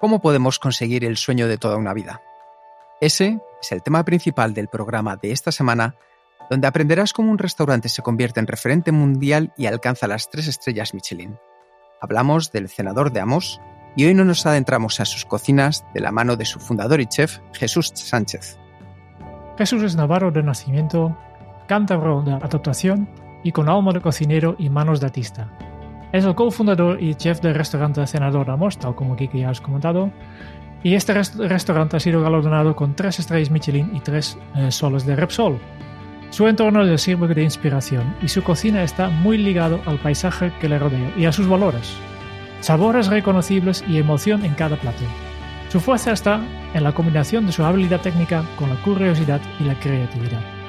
¿Cómo podemos conseguir el sueño de toda una vida? Ese es el tema principal del programa de esta semana, donde aprenderás cómo un restaurante se convierte en referente mundial y alcanza las tres estrellas Michelin. Hablamos del cenador de Amos y hoy no nos adentramos a sus cocinas de la mano de su fundador y chef, Jesús Sánchez. Jesús es navarro de nacimiento, cántabro de adaptación y con alma de cocinero y manos de artista. Es el cofundador y chef del restaurante Cenador Amos, tal como Kiki ya has comentado. Y este rest restaurante ha sido galardonado con tres estrellas Michelin y tres eh, soles de Repsol. Su entorno le sirve de inspiración y su cocina está muy ligado al paisaje que le rodea y a sus valores. Sabores reconocibles y emoción en cada plato. Su fuerza está en la combinación de su habilidad técnica con la curiosidad y la creatividad.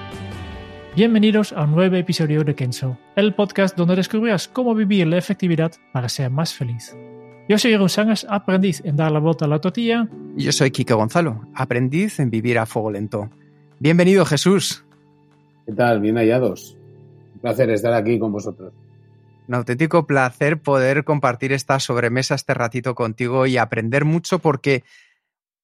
Bienvenidos a un nuevo episodio de Kenzo, el podcast donde descubrirás cómo vivir la efectividad para ser más feliz. Yo soy Sangas, aprendiz en dar la vuelta a la tortilla. Y yo soy Kike Gonzalo, aprendiz en vivir a fuego lento. Bienvenido, Jesús. ¿Qué tal? Bien hallados. Un placer estar aquí con vosotros. Un auténtico placer poder compartir esta sobremesa este ratito contigo y aprender mucho porque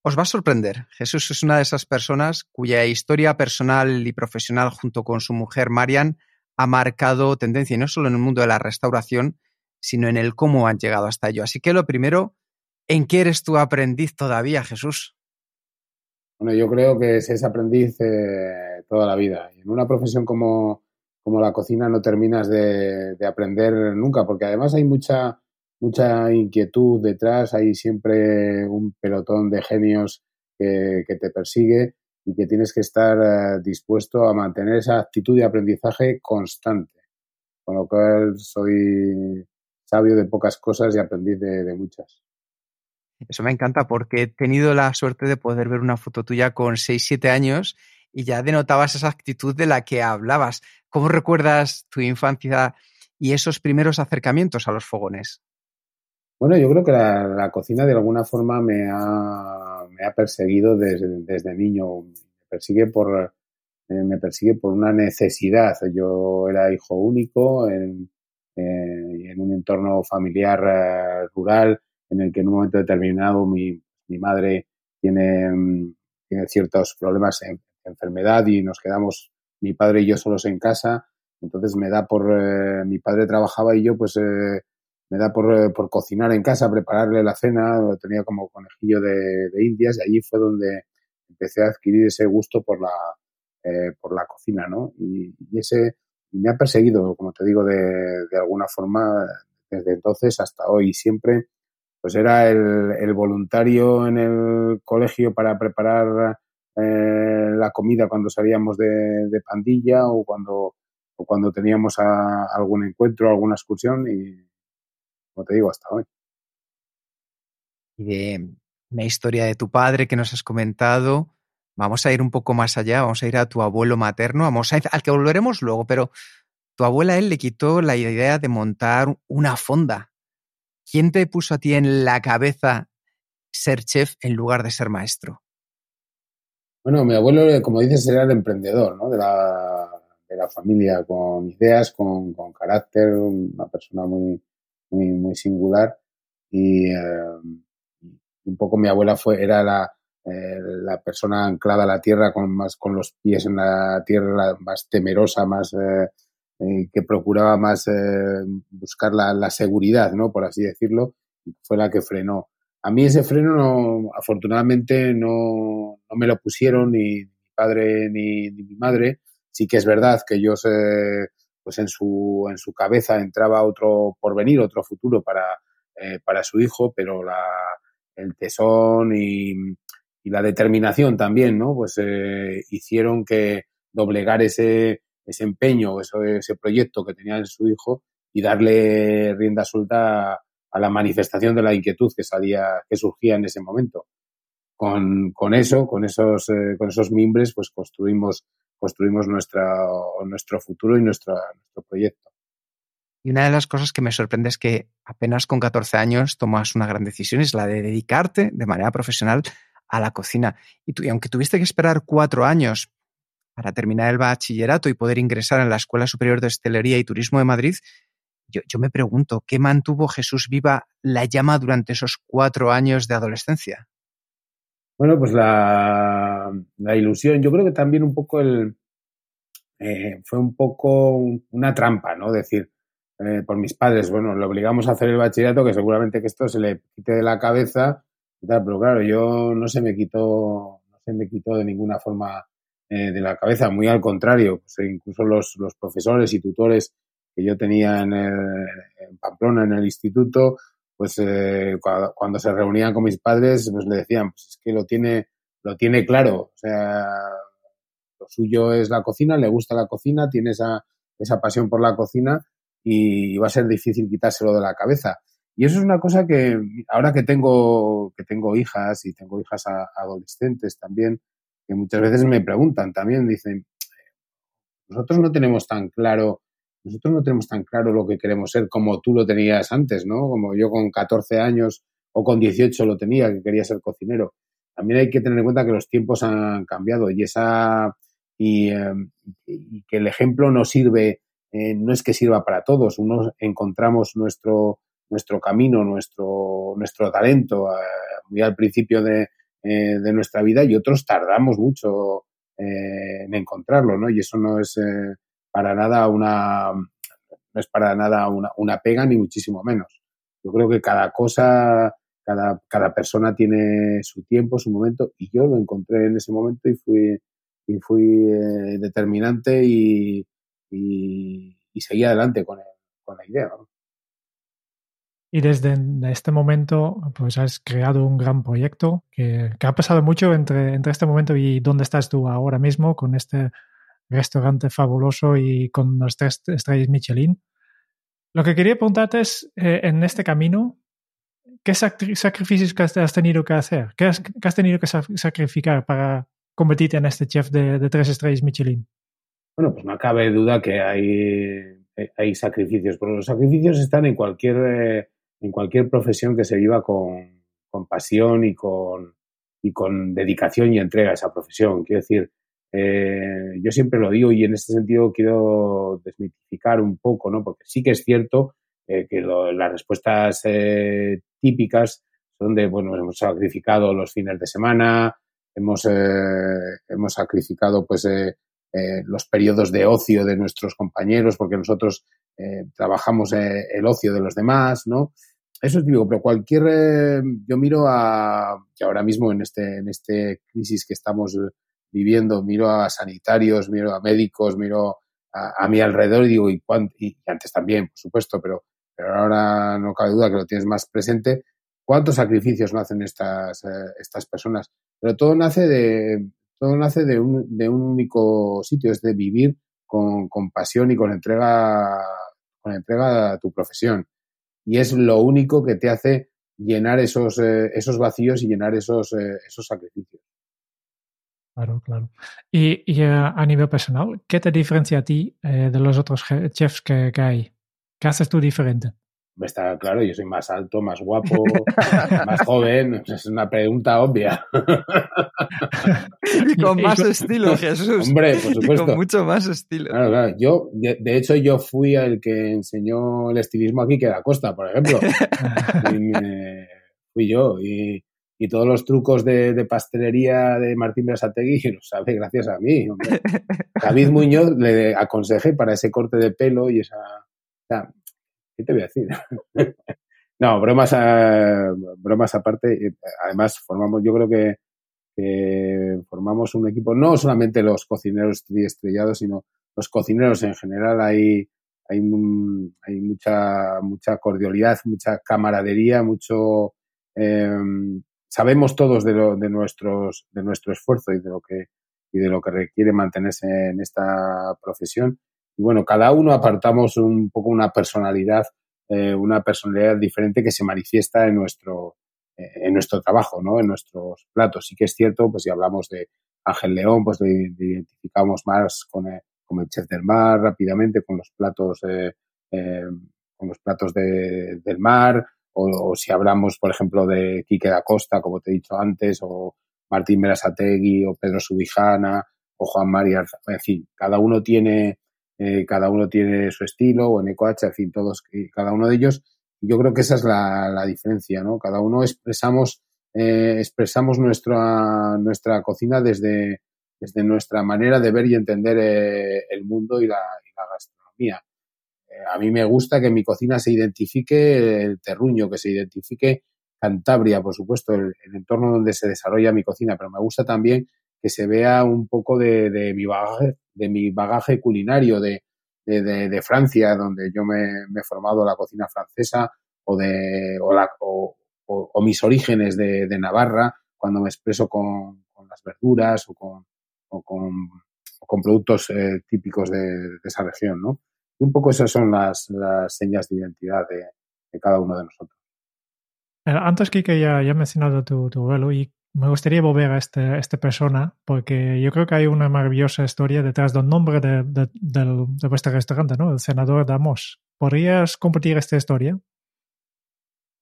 os va a sorprender. Jesús es una de esas personas cuya historia personal y profesional junto con su mujer Marian ha marcado tendencia y no solo en el mundo de la restauración, sino en el cómo han llegado hasta ello. Así que lo primero, ¿en qué eres tu aprendiz todavía, Jesús? Bueno, yo creo que es aprendiz eh, toda la vida. En una profesión como, como la cocina no terminas de, de aprender nunca, porque además hay mucha mucha inquietud detrás, hay siempre un pelotón de genios que, te persigue y que tienes que estar eh, dispuesto a mantener esa actitud de aprendizaje constante. Con lo cual soy sabio de pocas cosas y aprendiz de, de muchas. Eso me encanta porque he tenido la suerte de poder ver una foto tuya con 6-7 años y ya denotabas esa actitud de la que hablabas. ¿Cómo recuerdas tu infancia y esos primeros acercamientos a los fogones? Bueno, yo creo que la, cocina de alguna forma me ha, me ha perseguido desde, desde, niño. Me persigue por eh, me persigue por una necesidad. Yo era hijo único en, eh, en un entorno familiar eh, rural en el que en un momento determinado mi, mi madre tiene, mm, tiene ciertos problemas en enfermedad y nos quedamos mi padre y yo solos en casa. Entonces me da por eh, mi padre trabajaba y yo pues eh, me da por, eh, por, cocinar en casa, prepararle la cena, lo tenía como conejillo de, de, indias y allí fue donde empecé a adquirir ese gusto por la, eh, por la cocina, ¿no? Y, y, ese me ha perseguido, como te digo, de, de, alguna forma desde entonces hasta hoy. Siempre, pues era el, el voluntario en el colegio para preparar eh, la comida cuando salíamos de, de pandilla o cuando, o cuando teníamos a, algún encuentro, alguna excursión y como te digo, hasta hoy. Y de una historia de tu padre que nos has comentado, vamos a ir un poco más allá, vamos a ir a tu abuelo materno, vamos a ir, al que volveremos luego, pero tu abuela él le quitó la idea de montar una fonda. ¿Quién te puso a ti en la cabeza ser chef en lugar de ser maestro? Bueno, mi abuelo, como dices, era el emprendedor ¿no? de, la, de la familia, con ideas, con, con carácter, una persona muy, muy, muy singular y eh, un poco mi abuela fue, era la, eh, la persona anclada a la tierra con más, con los pies en la tierra, más temerosa, más, eh, eh que procuraba más eh, buscar la, la, seguridad, ¿no? Por así decirlo, fue la que frenó. A mí ese freno, no, afortunadamente, no, no me lo pusieron ni mi padre ni, ni mi madre. Sí que es verdad que ellos pues en su, en su cabeza entraba otro porvenir, otro futuro para, eh, para su hijo, pero la, el tesón y, y, la determinación también, ¿no? Pues eh, hicieron que doblegar ese, ese empeño, ese, ese proyecto que tenía en su hijo y darle rienda suelta a la manifestación de la inquietud que salía, que surgía en ese momento. Con, con eso, con esos, eh, con esos mimbres, pues construimos, construimos nuestra, nuestro futuro y nuestro proyecto. Y una de las cosas que me sorprende es que apenas con 14 años tomas una gran decisión, es la de dedicarte de manera profesional a la cocina. Y, tú, y aunque tuviste que esperar cuatro años para terminar el bachillerato y poder ingresar en la Escuela Superior de Hostelería y Turismo de Madrid, yo, yo, me pregunto, ¿qué mantuvo Jesús viva la llama durante esos cuatro años de adolescencia? Bueno, pues la, ilusión, yo creo que también un poco el, eh, fue un poco una trampa, ¿no? Decir, eh, por mis padres, bueno, le obligamos a hacer el bachillerato, que seguramente que esto se le quite de la cabeza, pero claro, yo no se me quitó, no se me quitó de ninguna forma eh, de la cabeza, muy al contrario, pues incluso los, los profesores y tutores que yo tenía en, en Pamplona, en el instituto, pues eh, cuando, se reunían con mis padres, pues le decían, pues es que lo tiene, lo tiene claro, o sea, lo suyo es la cocina, le gusta la cocina, tiene esa, esa pasión por la cocina y va a ser difícil quitárselo de la cabeza. Y eso es una cosa que ahora que tengo, que tengo hijas y tengo hijas adolescentes también, que muchas veces me preguntan también, dicen, nosotros no tenemos tan claro nosotros no tenemos tan claro lo que queremos ser como tú lo tenías antes, ¿no? Como yo con 14 años o con 18 lo tenía, que quería ser cocinero. También hay que tener en cuenta que los tiempos han cambiado y esa y, em, que el ejemplo no sirve, eh, no es que sirva para todos. Unos encontramos nuestro camino, nuestro nuestro talento eh, muy al principio de, eh, de, nuestra vida y otros tardamos mucho en encontrarlo, ¿no? Y eso no es para nada una, no es para nada una, una pega ni muchísimo menos. Yo creo que cada cosa, cada, cada persona tiene su tiempo, su momento, y yo lo encontré en ese momento y fui, y fui eh, determinante y, y, seguí adelante con, con la idea. Y desde este momento, pues has creado un gran proyecto que, que, ha pasado mucho entre, entre este momento y dónde estás tú ahora mismo con este restaurante fabuloso y con las tres estrellas Michelin. Lo que quería preguntarte es, eh, en este camino, ¿qué sacrificios has tenido que hacer? ¿Qué has, has tenido que sacrificar para convertirte en este chef de, tres estrellas Michelin? Bueno, pues no cabe duda que hay, sacrificios, pero los sacrificios están en cualquier, eh, en cualquier profesión que se viva con, con pasión y con, y con dedicación y entrega a esa profesión. Quiero decir, eh, yo siempre lo digo y en este sentido quiero desmitificar un poco, ¿no? Porque sí que es cierto eh, que las respuestas eh, típicas son de, bueno, hemos sacrificado los fines de semana, hemos, hemos sacrificado pues los periodos de ocio de nuestros compañeros porque nosotros trabajamos el ocio de los demás, ¿no? Eso es típico, pero cualquier, yo miro a, que ahora mismo en este, en este crisis que estamos viviendo, miro a sanitarios, miro a médicos, miro a, mi alrededor y digo, ¿y, y antes también, por supuesto, pero, pero ahora no cabe duda que lo tienes más presente, ¿cuántos sacrificios no hacen estas, eh, estas personas? Pero todo nace de, todo nace de un, de un único sitio, es de vivir con, con pasión y con entrega, con entrega a tu profesión. Y es lo único que te hace llenar esos, eh, esos vacíos y llenar esos, eh, esos sacrificios. Claro, claro. Y, y uh, a nivel personal, ¿qué te diferencia a ti eh, de los otros chefs que, que, hay? ¿Qué haces tú diferente? Está claro, yo soy más alto, más guapo, más joven. Es una pregunta obvia. y con más estilo, Jesús. Hombre, por supuesto. con mucho más estilo. Claro, claro. Yo, de, de, hecho, yo fui el que enseñó el estilismo aquí, que da Costa, por ejemplo. y me, fui yo. Y, y todos los trucos de, de pastelería de Martín Berasategui los sabe gracias a mí. David Muñoz le aconsejé para ese corte de pelo y esa... ¿Qué te voy a decir? no, bromas, a, bromas aparte. Además, formamos, yo creo que, formamos un equipo, no solamente los cocineros estrellados, sino los cocineros en general. Hay, hay, hay mucha, mucha cordialidad, mucha camaradería, mucho... Eh, sabemos todos de, lo, de, nuestros, de nuestro esfuerzo y de lo que, y de lo que requiere mantenerse en esta profesión. Y bueno, cada uno apartamos un poco una personalidad, eh, una personalidad diferente que se manifiesta en nuestro, eh, en nuestro trabajo, ¿no? En nuestros platos. Sí que es cierto, pues si hablamos de Ángel León, pues le, identificamos más con el, con el chef del mar rápidamente, con los platos, eh, con los platos de, del mar, o, si hablamos, por ejemplo, de Quique da Costa, como te he dicho antes, o Martín Berasategui, o Pedro Subijana, o Juan María, en fin, cada uno tiene, eh, cada uno tiene su estilo, o en Ecoach, en fin, todos, cada uno de ellos. Yo creo que esa es la, la diferencia, ¿no? Cada uno expresamos, eh, expresamos nuestra, nuestra cocina desde, desde nuestra manera de ver y entender eh, el mundo y la, y la gastronomía a mí me gusta que mi cocina se identifique el terruño, que se identifique Cantabria, por supuesto, el, entorno donde se desarrolla mi cocina, pero me gusta también que se vea un poco de, mi bagaje, de mi bagaje culinario de, Francia, donde yo me, he formado la cocina francesa, o de o, mis orígenes de, Navarra, cuando me expreso con, las verduras o con, o con, productos eh, típicos de, esa región, ¿no? Y un poco esas son las, las señas de identidad de, cada uno de nosotros. Eh, antes, Kike, ya, ya he mencionado tu, tu abuelo y me gustaría volver a, este, esta persona porque yo creo que hay una maravillosa historia detrás del nombre de, de, de vuestro restaurante, ¿no? El senador Damos. ¿Podrías compartir esta historia?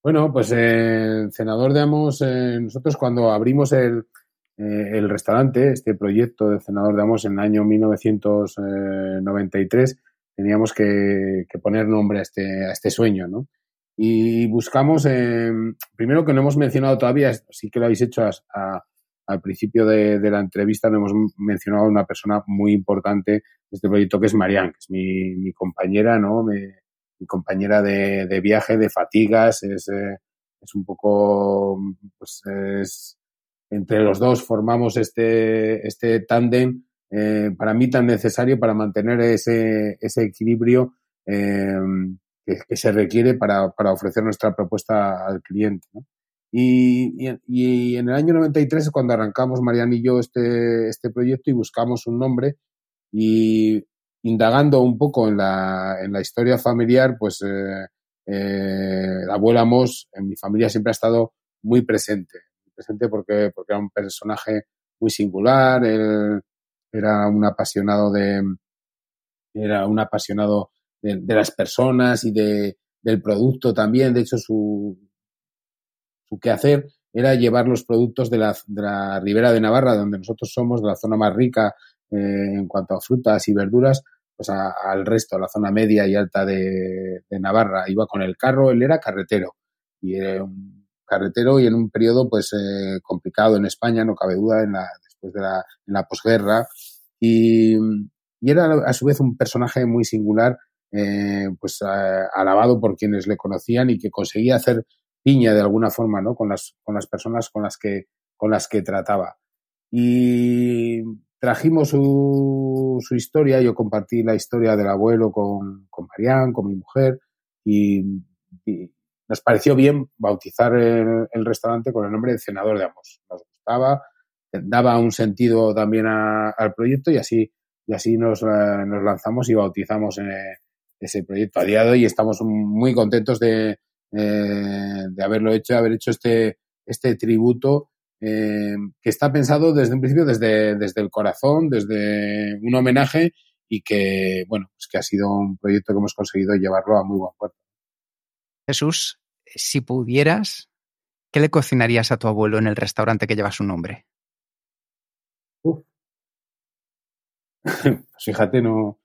Bueno, pues eh, el senador de Amos, eh, nosotros cuando abrimos el, el restaurante, este proyecto del senador de Amos en el año 1993, teníamos que, poner nombre a este, a este sueño, ¿no? Y buscamos, eh, primero que no hemos mencionado todavía, sí que lo habéis hecho al principio de, la entrevista, no hemos mencionado a una persona muy importante de este proyecto que es Marianne, que es mi, compañera, ¿no? Mi, compañera de, viaje, de fatigas, es, eh, es un poco, pues es, entre los dos formamos este, este tándem eh, para mí tan necesario para mantener ese, equilibrio eh, que, se requiere para, ofrecer nuestra propuesta al cliente. Y, en el año 93 es cuando arrancamos Mariana y yo este, este proyecto y buscamos un nombre y indagando un poco en la, historia familiar, pues eh, eh, la abuela Moss en mi familia siempre ha estado muy presente, presente porque, porque era un personaje muy singular, él era un apasionado de, era un apasionado de, las personas y de, del producto también. De hecho, su, su quehacer era llevar los productos de la, de la Ribera de Navarra, donde nosotros somos, de la zona más rica eh, en cuanto a frutas y verduras, pues al resto, a la zona media y alta de, de, Navarra. Iba con el carro, él era carretero. Y era un carretero y en un periodo pues eh, complicado en España, no cabe duda, en la, después de la, posguerra. Y, era a su vez un personaje muy singular, eh, pues alabado por quienes le conocían y que conseguía hacer piña de alguna forma, ¿no? Con las, con las personas con las que, con las que trataba. Y trajimos su, su historia, yo compartí la historia del abuelo con, con Marianne, con mi mujer, y, nos pareció bien bautizar el, restaurante con el nombre de Senador de Amos. Nos gustaba, daba un sentido también al proyecto y así, y así nos, eh, nos lanzamos y bautizamos eh, ese proyecto a día de hoy. Estamos muy contentos de, eh, de haberlo hecho, de haber hecho este, este tributo que está pensado desde un principio, desde, desde el corazón, desde un homenaje y que, bueno, pues que ha sido un proyecto que hemos conseguido llevarlo a muy buen puerto. Jesús, si pudieras, ¿qué le cocinarías a tu abuelo en el restaurante que lleva su nombre? Pues fíjate, no,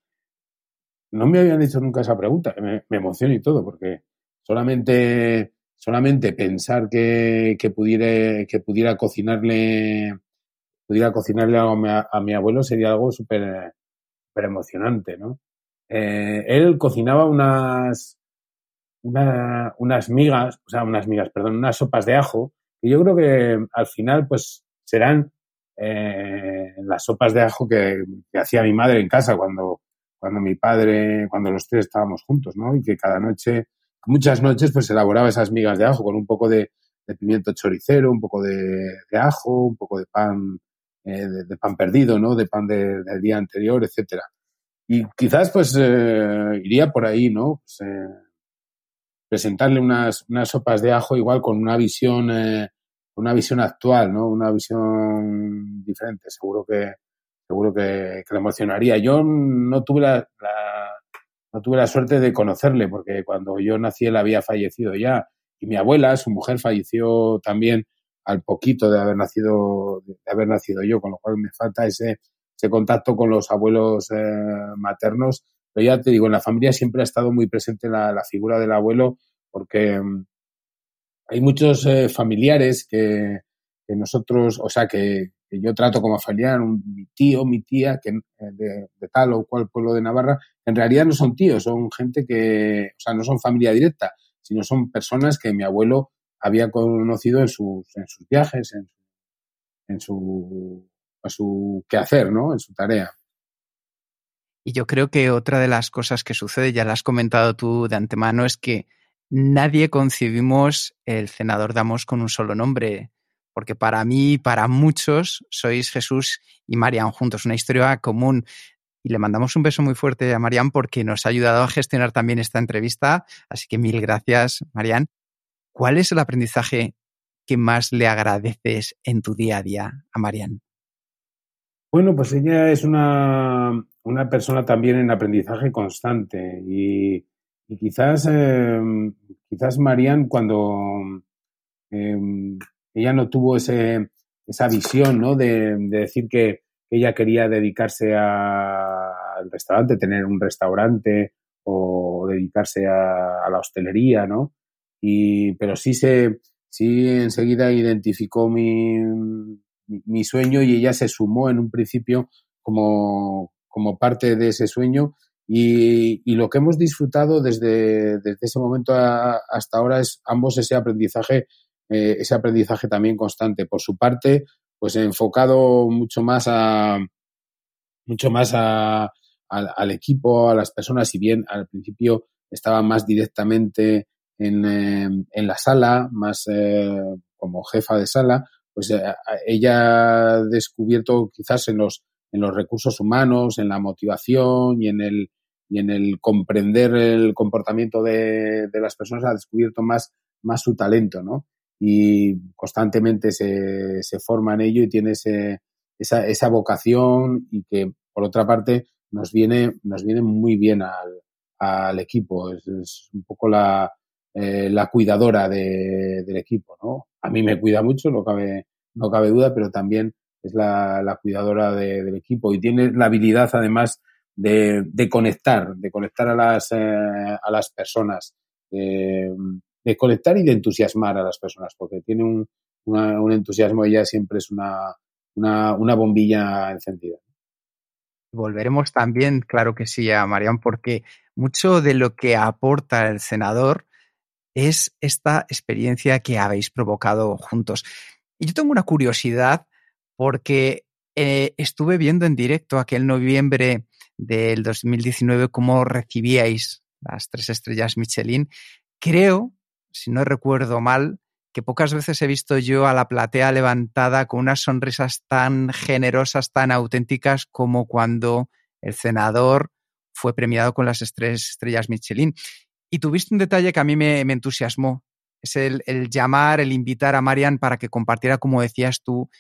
no me habían hecho nunca esa pregunta. Me, me emociona y todo, porque solamente, solamente pensar que, que, pudiera, que pudiera cocinarle, pudiera cocinarle a mi, a mi abuelo sería algo súper emocionante, ¿no? Eh, él cocinaba unas, unas migas, o sea, unas migas, perdón, unas sopas de ajo, que yo creo que al final, pues, serán eh, las sopas de ajo que, hacía mi madre en casa cuando, cuando mi padre, cuando los tres estábamos juntos, ¿no? Y que cada noche, muchas noches, pues elaboraba esas migas de ajo con un poco de, pimiento choricero, un poco de, ajo, un poco de pan, de, pan perdido, ¿no? De pan del día anterior, etcétera. Y quizás, pues, iría por ahí, ¿no? Pues, presentarle unas, unas sopas de ajo igual con una visión, una visión actual, ¿no? Una visión diferente. Seguro que, seguro que, le emocionaría. Yo no tuve la, no tuve la suerte de conocerle porque cuando yo nací él había fallecido ya y mi abuela, su mujer, falleció también al poquito de haber nacido de haber nacido yo, con lo cual me falta ese, ese contacto con los abuelos eh, maternos. Pero ya te digo, en la familia siempre ha estado muy presente la, figura del abuelo porque mm, hay muchos eh, familiares que, nosotros, o sea, que, yo trato como familiar, un, mi tío, mi tía, que eh, de, de, tal o cual pueblo de Navarra, en realidad no son tíos, son gente que, o sea, no son familia directa, sino son personas que mi abuelo había conocido en sus, en sus viajes, en, en su, a su quehacer, ¿no? En su tarea. Y yo creo que otra de las cosas que sucede, ya lo has comentado tú de antemano, es que nadie concibimos el senador Damos con un solo nombre porque para mí, para muchos, sois Jesús y Marian juntos, una historia común. Y le mandamos un beso muy fuerte a Marian porque nos ha ayudado a gestionar también esta entrevista. Así que mil gracias, Marian. ¿Cuál es el aprendizaje que más le agradeces en tu día a día a Marian? Bueno, pues ella es una, una persona también en aprendizaje constante y, y quizás, eh, quizás Marian cuando eh, ella no tuvo ese, esa visión ¿no? de, de decir que ella quería dedicarse al restaurante, tener un restaurante o dedicarse a, a, la hostelería, ¿no? Y, pero sí se, sí enseguida identificó mi, mi, sueño y ella se sumó en un principio como, como parte de ese sueño y, lo que hemos disfrutado desde, desde ese momento a, hasta ahora es ambos ese aprendizaje eh, ese aprendizaje también constante. Por su parte, pues enfocado mucho más a mucho más a, al equipo, a las personas, si bien al principio estaba más directamente en, eh, en la sala, más eh, como jefa de sala, pues eh, ella ha descubierto quizás en los, en los recursos humanos, en la motivación y en el, y en el comprender el comportamiento de, de las personas, ha descubierto más, más su talento, ¿no? y constantemente se, se forma en ello y tiene ese, esa, esa vocación y que, por otra parte, nos viene, nos viene muy bien al, al equipo. Es, es, un poco la, eh, la cuidadora de, del equipo, ¿no? A mí me cuida mucho, no cabe, no cabe duda, pero también es la, la cuidadora de, del equipo y tiene la habilidad, además, de, conectar, de conectar a las, eh, a las personas. De conectar y de entusiasmar a las personas, porque tiene un, un entusiasmo, ella siempre es una, una, una, bombilla encendida. Volveremos también, claro que sí, a Marian, porque mucho de lo que aporta el senador es esta experiencia que habéis provocado juntos. Y yo tengo una curiosidad porque eh, estuve viendo en directo aquel noviembre del 2019 cómo recibíais las tres estrellas Michelin. Creo si no recuerdo mal, que pocas veces he visto yo a la platea levantada con unas sonrisas tan generosas, tan auténticas como cuando el senador fue premiado con las tres estrellas Michelin. Y tuviste un detalle que a mí me, entusiasmó. Es el, el, llamar, el invitar a Marian para que compartiera, como decías tú,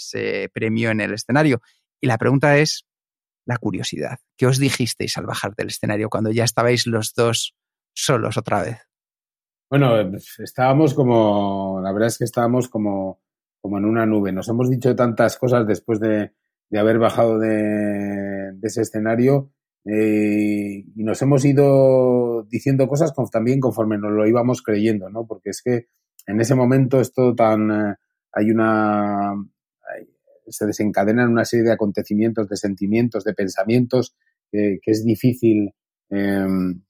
ese premio en el escenario. Y la pregunta es la curiosidad. ¿Qué os dijisteis al bajar del escenario cuando ya estabais los dos solos otra vez? Bueno, estábamos como, la verdad es que estábamos como, como en una nube. Nos hemos dicho tantas cosas después de, de haber bajado de, ese escenario eh, y nos hemos ido diciendo cosas también conforme nos lo íbamos creyendo, ¿no? Porque es que en ese momento esto tan, eh, hay una, se desencadenan una serie de acontecimientos, de sentimientos, de pensamientos eh, que es difícil, em,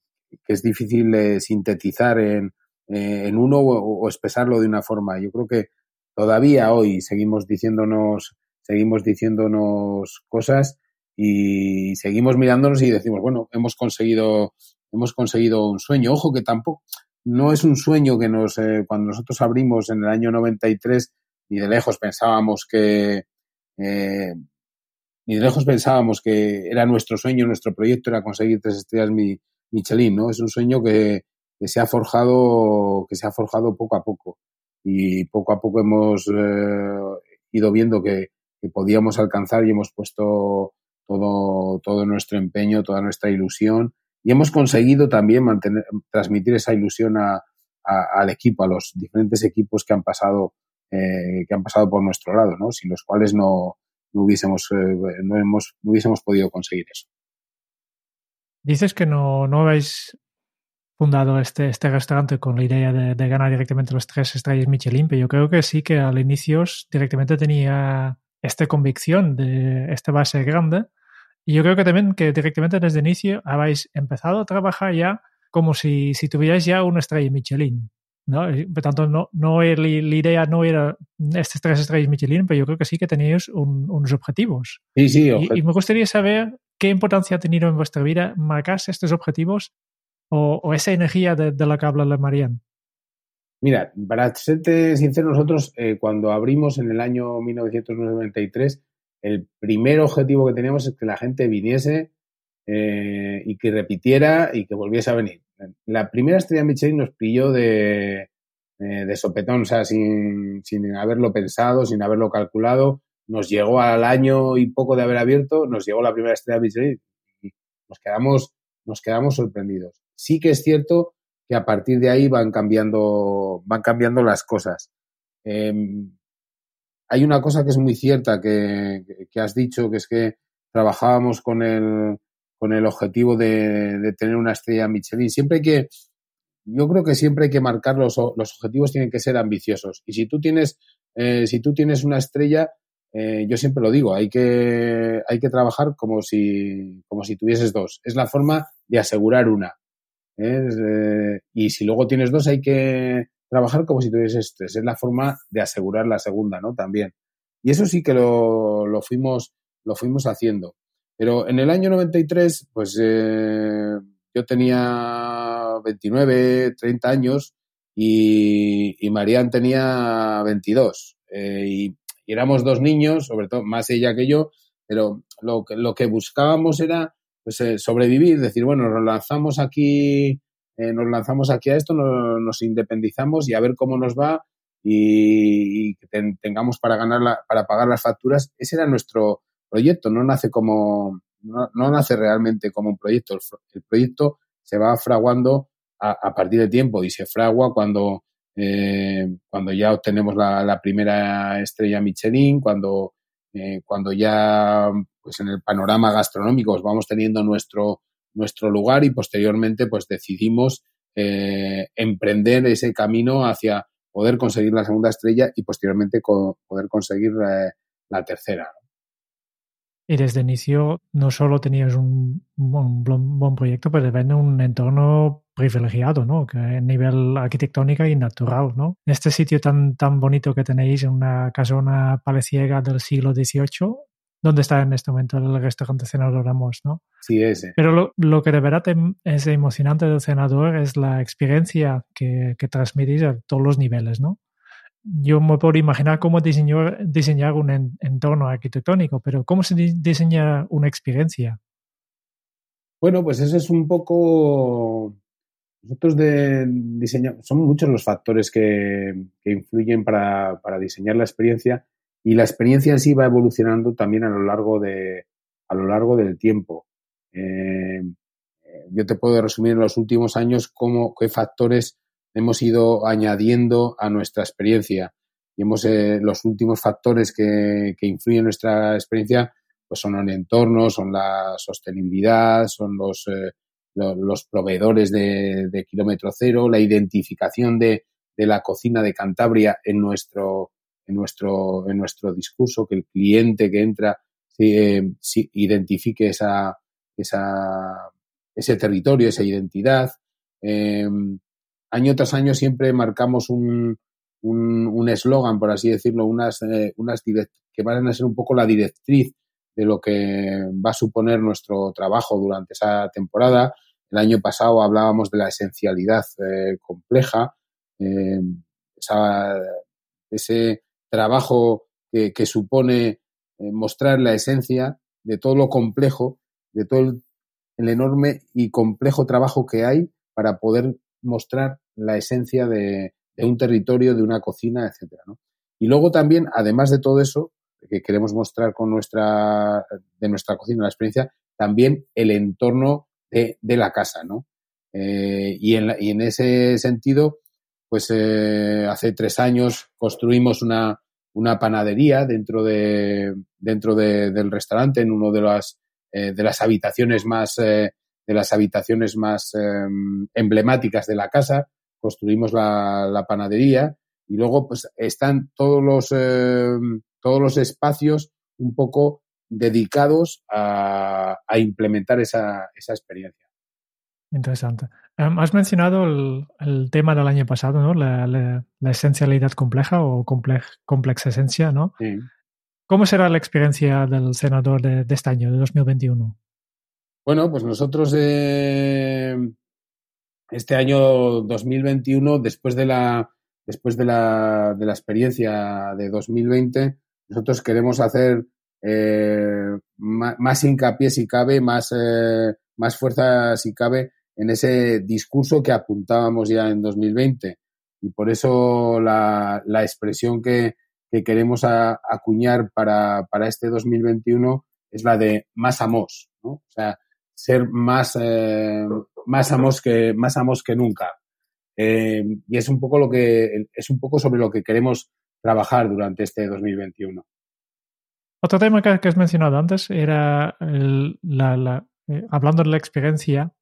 que es difícil eh, sintetizar en, eh, en uno o, o, expresarlo de una forma. Yo creo que todavía hoy seguimos diciéndonos, seguimos diciéndonos cosas y seguimos mirándonos y decimos, bueno, hemos conseguido, hemos conseguido un sueño. Ojo que tampoco, no es un sueño que nos, cuando nosotros abrimos en el año 93, ni de lejos pensábamos que, eh, ni de lejos pensábamos que era nuestro sueño, nuestro proyecto era conseguir tres estrellas Michelin, ¿no? Es un sueño que, se ha forjado, que se ha forjado poco a poco. Y poco a poco hemos eh, ido viendo que, podíamos alcanzar y hemos puesto todo, todo nuestro empeño, toda nuestra ilusión. Y hemos conseguido también mantener, transmitir esa ilusión al equipo, a los diferentes equipos que han pasado, eh, que han pasado por nuestro lado, ¿no? Sin los cuales no, no hubiésemos, eh, no, hemos, no hubiésemos podido conseguir eso. Dices que no, no habéis fundado este, este restaurante con la idea de, ganar directamente los tres estrellas Michelin, pero yo creo que sí que al inicio directamente tenía esta convicción de este va a ser grande. Y yo creo que también que directamente desde el inicio habéis empezado a trabajar ya como si, si tuvierais ya una estrella Michelin. ¿No? Por tanto, no, no la, idea no era estas tres estrellas Michelin, pero yo creo que sí que teníais unos objetivos. Sí, sí. Y, me gustaría saber qué importancia ha tenido en vuestra vida marcarse estos objetivos o, esa energía de, la que habla la Marian. Mira, para serte sincero, nosotros eh, cuando abrimos en el año 1993, el primer objetivo que teníamos es que la gente viniese eh, y que repitiera y que volviese a venir la primera estrella Michelin nos pilló de, eh, de sopetón, o sea, sin, sin haberlo pensado, sin haberlo calculado. Nos llegó al año y poco de haber abierto, nos llegó la primera estrella Michelin y nos quedamos, nos quedamos sorprendidos. Sí que es cierto que a partir de ahí van cambiando, van cambiando las cosas. Em, hay una cosa que es muy cierta que, que, has dicho, que es que trabajábamos con el, con el objetivo de, tener una estrella Michelin. Siempre hay que, yo creo que siempre hay que marcar los, los objetivos, tienen que ser ambiciosos. Y si tú tienes, eh, si tú tienes una estrella, eh, yo siempre lo digo, hay que, hay que trabajar como si, como si tuvieses dos. Es la forma de asegurar una. ¿eh? y si luego tienes dos, hay que trabajar como si tuvieses tres. Es la forma de asegurar la segunda, ¿no? También. Y eso sí que lo, lo fuimos, lo fuimos haciendo. Pero en el año 93, pues eh, yo tenía 29, 30 años y, y Marian tenía 22. Eh, y, éramos dos niños, sobre todo más ella que yo, pero lo, lo que buscábamos era pues, eh, sobrevivir, decir, bueno, nos lanzamos aquí, nos lanzamos aquí a esto, nos, independizamos y a ver cómo nos va y, que tengamos para ganar para pagar las facturas. Ese era nuestro, proyecto, no nace como, no, nace realmente como un proyecto. El, proyecto se va fraguando a, partir de tiempo y se fragua cuando, eh, cuando ya obtenemos la, primera estrella Michelin, cuando, eh, cuando ya pues en el panorama gastronómico vamos teniendo nuestro, nuestro lugar y posteriormente pues decidimos eh, emprender ese camino hacia poder conseguir la segunda estrella y posteriormente poder conseguir la tercera. Y desde el inicio no solo tenías un, buen proyecto, pero también un entorno privilegiado, ¿no? Que a nivel arquitectónico y natural, ¿no? Este sitio tan, tan bonito que tenéis en una casona paleciega del siglo XVIII, donde está en este momento el restaurante Senador Ramos, ¿no? Sí, ese. Pero lo, lo, que de verdad es emocionante del Senador es la experiencia que, que transmitís a todos los niveles, ¿no? Yo me puedo imaginar cómo diseñar, diseñar un entorno arquitectónico, pero ¿cómo se diseña una experiencia? Bueno, pues eso es un poco... Nosotros de diseño, son muchos los factores que, influyen para, diseñar la experiencia y la experiencia en sí va evolucionando también a lo largo, de, a lo largo del tiempo. Eh, yo te puedo resumir en los últimos años cómo, qué factores hemos ido añadiendo a nuestra experiencia. Y hemos, eh, los últimos factores que, que, influyen en nuestra experiencia pues son el entorno, son la sostenibilidad, son los, eh, los, proveedores de, de, kilómetro cero, la identificación de, de, la cocina de Cantabria en nuestro, en nuestro, en nuestro discurso, que el cliente que entra eh, identifique esa, esa, ese territorio, esa identidad. Eh, año tras año siempre marcamos un eslogan, por así decirlo, unas, eh, unas que van a ser un poco la directriz de lo que va a suponer nuestro trabajo durante esa temporada. El año pasado hablábamos de la esencialidad eh, compleja, eh, ese trabajo que, supone mostrar la esencia de todo lo complejo, de todo el, enorme y complejo trabajo que hay para poder mostrar la esencia de, un territorio, de una cocina, etcétera. Y luego también, además de todo eso, que queremos mostrar con nuestra, de nuestra cocina, la experiencia, también el entorno de, la casa, ¿no? Eh, y, en y, en ese sentido, pues eh, hace tres años construimos una, una panadería dentro de dentro del restaurante en uno de las eh, de las habitaciones más de las habitaciones más em, emblemáticas de la casa construimos la, la, panadería y luego pues están todos los em, todos los espacios un poco dedicados a, implementar esa, experiencia. Interesante. Em, has mencionado el, tema del año pasado, ¿no? La, esencialidad compleja o compleja esencia, ¿no? ¿Cómo será la experiencia del senador de, este año, de 2021? Bueno, pues nosotros eh, este año 2021, después de la después de la, de la experiencia de 2020, nosotros queremos hacer eh, más, hincapié si cabe, más, eh, más fuerza si cabe en ese discurso que apuntábamos ya en 2020. Y por eso la, la expresión que, que queremos acuñar para, para, este 2021 es la de más amos, ¿no? O sea, ser más, eh, más amos que, más amos que nunca. Eh, y es un poco lo que, es un poco sobre lo que queremos trabajar durante este 2021. Otro tema que, has mencionado antes era eh, hablando de la experiencia,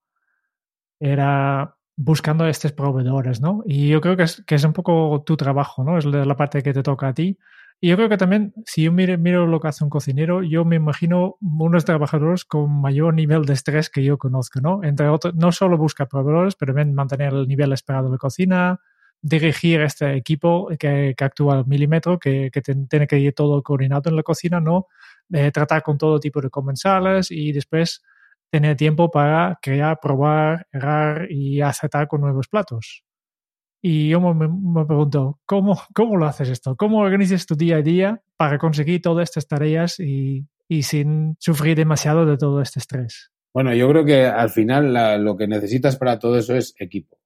era buscando a estos proveedores, ¿no? Y yo creo que es, que es un poco tu trabajo, ¿no? Es la parte que te toca a ti. Y yo creo que también, si yo miro, miro lo que hace un cocinero, yo me imagino unos trabajadores con mayor nivel de estrés que yo conozco, ¿no? Entre otros, no solo busca proveedores, pero también mantener el nivel esperado de cocina, dirigir este equipo que, actúa al milímetro, que, tiene que ir todo coordinado en la cocina, ¿no? Eh, tratar con todo tipo de comensales y después tener tiempo para crear, probar, errar y aceptar con nuevos platos. Y yo me, pregunto, ¿cómo, ¿cómo lo haces esto? ¿Cómo organizas tu día a día para conseguir todas estas tareas y, sin sufrir demasiado de todo este estrés? Bueno, yo creo que al final lo que necesitas para todo eso es equipo.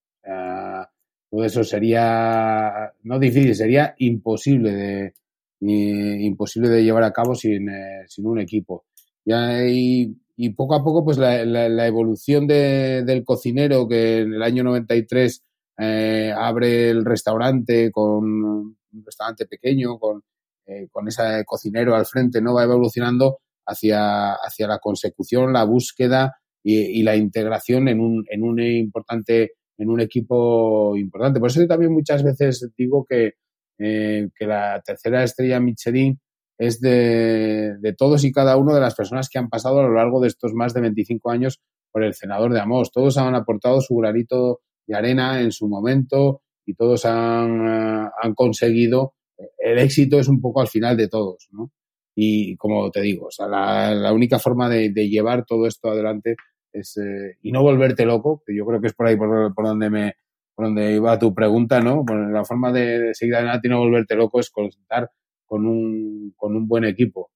Todo eso sería, no difícil, sería imposible de, imposible de llevar a cabo sin, eh, sin un equipo. Y, y, poco a poco, pues la, la, evolución de, del cocinero que en el año 93 eh, abre el restaurante con un restaurante pequeño, con, eh, con ese cocinero al frente, ¿no? Va evolucionando hacia, hacia la consecución, la búsqueda y, la integración en un, en un importante en un equipo importante. Por eso yo también muchas veces digo que, eh, que la tercera estrella Michelin es de, de, todos y cada uno de las personas que han pasado a lo largo de estos más de 25 años por el senador de Amos. Todos han aportado su granito de arena en su momento y todos han, eh, han conseguido. El éxito es un poco al final de todos, ¿no? Y como te digo, la, la única forma de, de, llevar todo esto adelante es, eh, y no volverte loco, que yo creo que es por ahí por, por donde me por donde iba tu pregunta, ¿no? la forma de, seguir adelante y no volverte loco es contar con un, con un buen equipo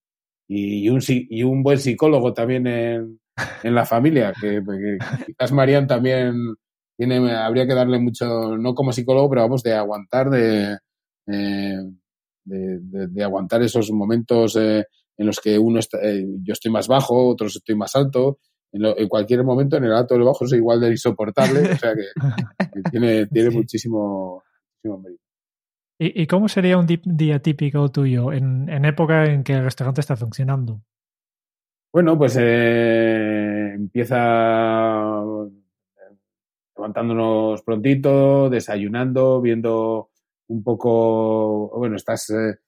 y, un, y un buen psicólogo también en, en la familia, que, quizás Marian también tiene, habría que darle mucho, no como psicólogo, pero vamos, de aguantar, de, eh, de, de, aguantar esos momentos eh, en los que uno está, yo estoy más bajo, otros estoy más alto, en, cualquier momento, en el alto o el bajo, es igual de insoportable. o sea que, tiene, tiene muchísimo, mérito. ¿Y, cómo sería un día típico tuyo en, en, época en que el restaurante está funcionando? Bueno, pues eh, empieza levantándonos prontito, desayunando, viendo un poco, bueno, estás, eh,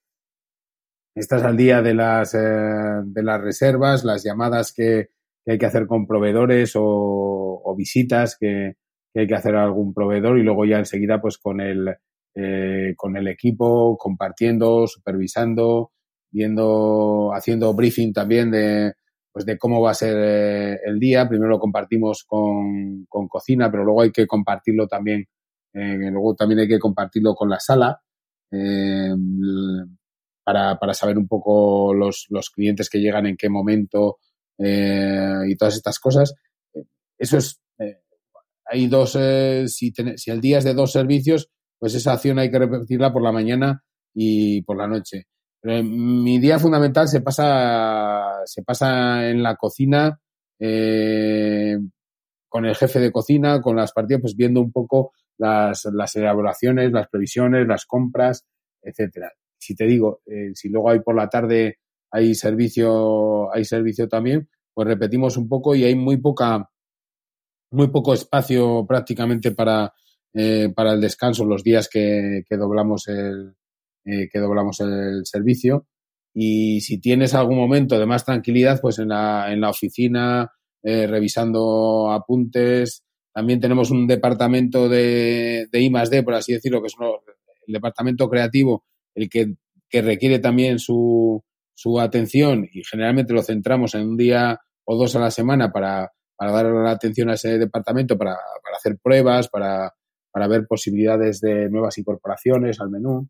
estás al día de las, eh, de las reservas, las llamadas que, que hay que hacer con proveedores o, visitas que, hay que hacer a algún proveedor y luego ya enseguida pues con el, eh, con el equipo, compartiendo, supervisando, viendo, haciendo briefing también de, pues de cómo va a ser eh, el día. Primero lo compartimos con, con, cocina, pero luego hay que compartirlo también, eh, luego también hay que compartirlo con la sala para, para saber un poco los, los clientes que llegan en qué momento eh, y todas estas cosas. Eso es, eh, hay dos, eh, si, si el día es de dos servicios, pues esa acción hay que repetirla por la mañana y por la noche. Pero mi día fundamental se pasa, se pasa en la cocina, eh, con el jefe de cocina, con las partidas, pues viendo un poco las, las elaboraciones, las previsiones, las compras, etcétera. Si te digo, eh, si luego hay por la tarde hay servicio, hay servicio también, pues repetimos un poco y hay muy poca, muy poco espacio prácticamente para, eh, para el descanso los días que, que doblamos el, eh, que doblamos el servicio. Y si tienes algún momento de más tranquilidad, pues en la, en la oficina, eh, revisando apuntes. También tenemos un departamento de, de I D, por así decirlo, que es el departamento creativo, el que, que requiere también su, su atención y generalmente lo centramos en un día o dos a la semana para, para dar la atención a ese departamento, para, para hacer pruebas, para, para ver posibilidades de nuevas incorporaciones al menú.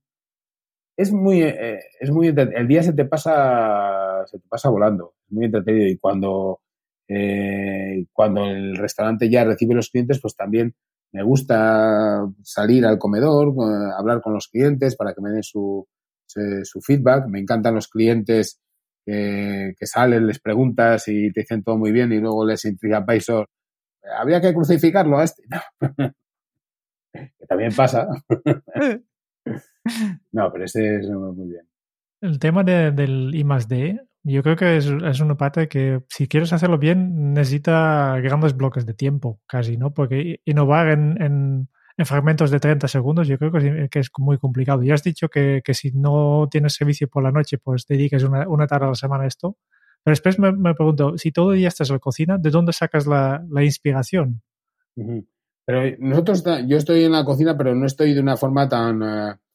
Es muy, eh, es muy el día se te pasa se te pasa volando, es muy entretenido y cuando eh, cuando el restaurante ya recibe los clientes, pues también me gusta salir al comedor, eh, hablar con los clientes para que me den su, su feedback. Me encantan los clientes que, que, salen, les preguntas y te dicen todo muy bien y luego les intriga Paisor. Habría que crucificarlo a este. que también pasa. no, pero este es muy bien. El tema de, del I más D yo creo que es, es, una parte que si quieres hacerlo bien necesita grandes bloques de tiempo, casi, ¿no? Porque innovar en, en, en fragmentos de 30 segundos yo creo que es, que es, muy complicado. Ya has dicho que, que, si no tienes servicio por la noche, pues dediques una, una tarde a la semana a esto. Pero después me, me, pregunto, si todo el día estás en la cocina, ¿de dónde sacas la, la inspiración? Uh -huh. Pero nosotros, yo estoy en la cocina, pero no estoy de una forma tan... Uh o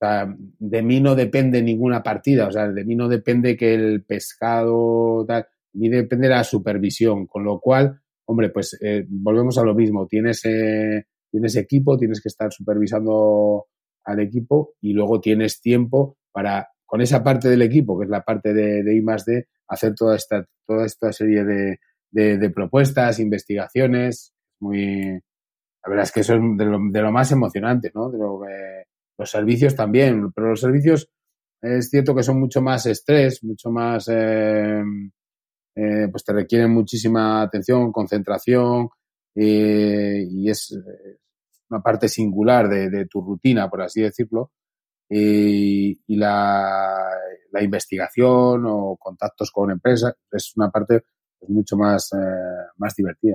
de mí no depende ninguna partida, o sea, de mí no depende que el pescado, tal, de mí depende la supervisión, con lo cual, hombre, pues eh, volvemos a lo mismo, tienes, eh, tienes equipo, tienes que estar supervisando al equipo y luego tienes tiempo para, con esa parte del equipo, que es la parte de, de I más D, hacer toda esta, toda esta serie de, de, de propuestas, investigaciones, muy, la verdad es que eso es de lo, de lo más emocionante, ¿no? De lo que, los servicios también, pero los servicios es cierto que son mucho más estrés, mucho más, eh, eh, pues te requieren muchísima atención, concentración eh, y es una parte singular de, tu rutina, por así decirlo. Y, la, la, investigación o contactos con empresas es una parte pues, mucho más, más divertida.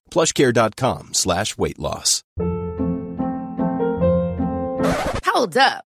plushcare.com slash weight loss. Hold up.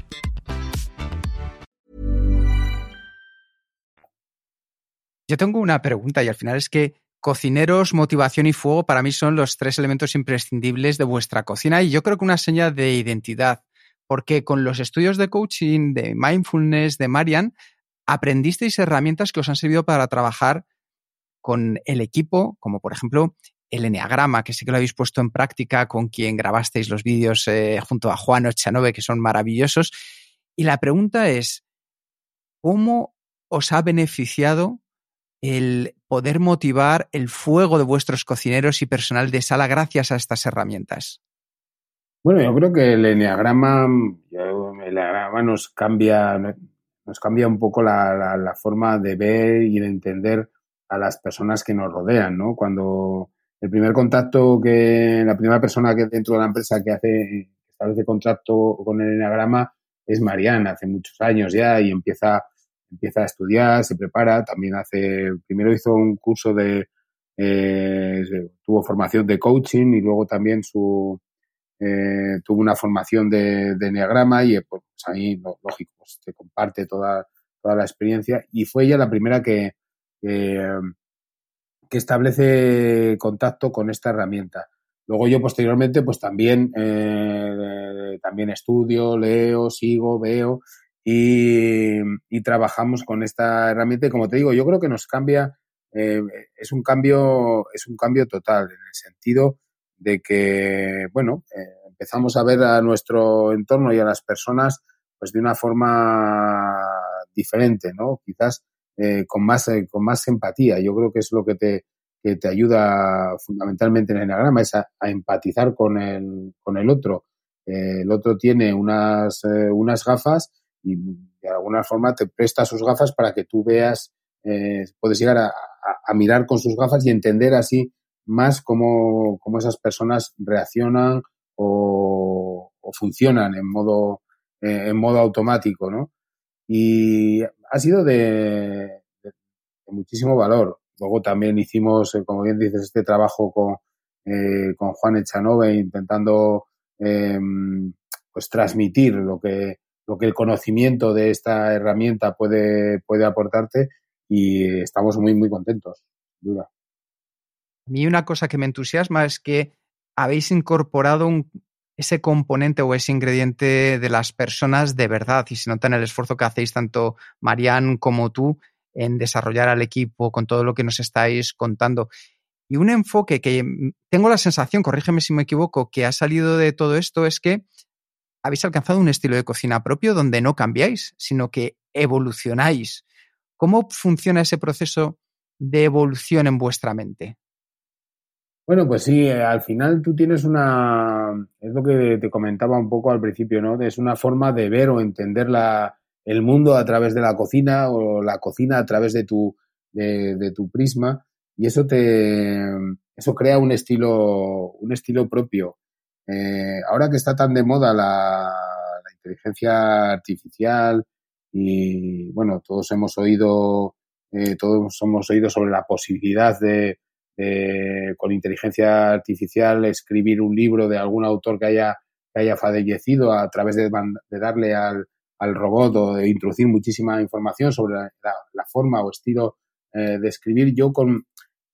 Yo tengo una pregunta y al final es que cocineros, motivación y fuego para mí son los tres elementos imprescindibles de vuestra cocina y yo creo que una señal de identidad, porque con los estudios de coaching, de mindfulness, de Marian, aprendisteis herramientas que os han servido para trabajar con el equipo, como por ejemplo el Enneagrama, que sí que lo habéis puesto en práctica con quien grabasteis los vídeos eh, junto a Juan Ochanove, que son maravillosos. Y la pregunta es, ¿cómo os ha beneficiado el poder motivar el fuego de vuestros cocineros y personal de sala gracias a estas herramientas? Bueno, yo creo que el Enneagrama, el Enneagrama nos cambia, nos cambia un poco la, forma de ver y de entender a las personas que nos rodean, ¿no? Cuando el primer contacto que, la primera persona que dentro de la empresa que hace, establece contacto con el enagrama es Mariana, hace muchos años ya y empieza, empieza a estudiar, se prepara, también hace, primero hizo un curso de, eh, tuvo formación de coaching y luego también su, eh, tuvo una formación de, de Enneagrama y pues ahí, lógico, pues, te comparte toda, toda la experiencia y fue ella la primera que, que establece contacto con esta herramienta. Luego yo posteriormente pues también, eh, también estudio, leo, sigo, veo y, trabajamos con esta herramienta y como te digo, yo creo que nos cambia, eh, es un cambio, es un cambio total en el sentido de que, bueno, eh, empezamos a ver a nuestro entorno y a las personas pues de una forma diferente, ¿no? Quizás eh, con, más, eh, con más empatía. Yo creo que es lo que te, que te ayuda fundamentalmente en el enagrama, es a, empatizar con el, con el otro. El otro tiene unas, unas gafas y de alguna forma te presta sus gafas para que tú veas, puedes llegar a, mirar con sus gafas y entender así más cómo, cómo esas personas reaccionan o, funcionan en modo, en modo automático, ¿no? Y ha sido de, muchísimo valor. Luego también hicimos, eh, como bien dices, este trabajo con, eh, con Juan Echanove intentando em, pues transmitir lo que, lo que el conocimiento de esta herramienta puede, puede aportarte y estamos muy, muy contentos. Duda. A mí una cosa que me entusiasma es que habéis incorporado un, ese componente o ese ingrediente de las personas de verdad y se nota en el esfuerzo que hacéis tanto Marian como tú en desarrollar al equipo con todo lo que nos estáis contando. Y un enfoque que tengo la sensación, corrígeme si me equivoco, que ha salido de todo esto es que habéis alcanzado un estilo de cocina propio donde no cambiáis, sino que evolucionáis. ¿Cómo funciona ese proceso de evolución en vuestra mente? Bueno, pues sí, eh, al final tú tienes una, es lo que te comentaba un poco al principio, ¿no? Es una forma de ver o entender la, el mundo a través de la cocina o la cocina a través de tu, de, tu prisma y eso te, eso crea un estilo, un estilo propio. Eh, ahora que está tan de moda la, inteligencia artificial y bueno, todos hemos oído, eh, todos hemos oído sobre la posibilidad de con inteligencia artificial escribir un libro de algún autor que haya, que haya fallecido a través de, darle al, al, robot o de introducir muchísima información sobre la, forma o estilo eh, de escribir. Yo con,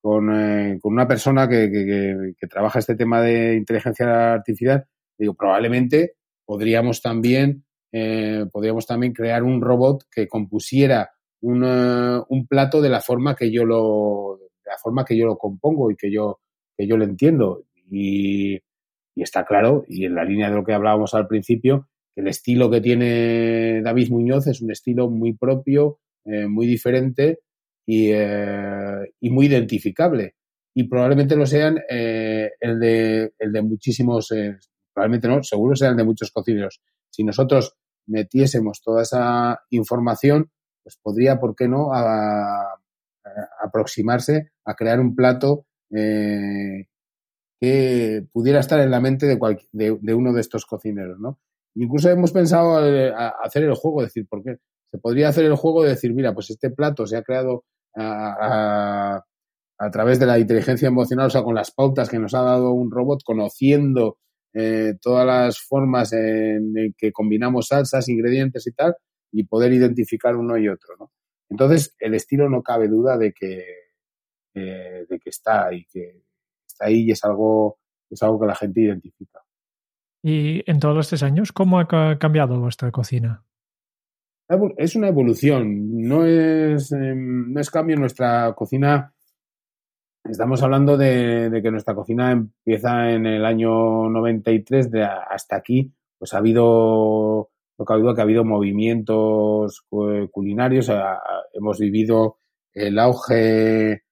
con, eh, con una persona que, trabaja este tema de inteligencia artificial, digo, probablemente podríamos también, eh, podríamos también crear un robot que compusiera un, un plato de la forma que yo lo la forma que yo lo compongo y que yo, que yo lo entiendo. Y, está claro, y en la línea de lo que hablábamos al principio, el estilo que tiene David Muñoz es un estilo muy propio, eh, muy diferente y, eh, y, muy identificable. Y probablemente lo sean eh, el, de, el de muchísimos, probablemente no, seguro sean de muchos cocineros. Si nosotros metiésemos toda esa información, pues podría, ¿por qué no?, a, aproximarse a crear un plato eh, que pudiera estar en la mente de, de, uno de estos cocineros, ¿no? Incluso hemos pensado eh, hacer el juego, decir, ¿por qué? Se podría hacer el juego de decir, mira, pues este plato se ha creado a, través de la inteligencia emocional, o sea, con las pautas que nos ha dado un robot, conociendo eh, todas las formas en, que combinamos salsas, ingredientes y tal, y poder identificar uno y otro, ¿no? Entonces, el estilo no cabe duda de que, eh, de que está y que está ahí y es algo, es algo que la gente identifica. Y en todos estos años, ¿cómo ha cambiado vuestra cocina? Es una evolución, no es, em, no es cambio nuestra cocina. Estamos hablando de, que nuestra cocina empieza en el año 93, de hasta aquí, pues ha habido no cabe duda que ha habido movimientos culinarios, hemos vivido el auge,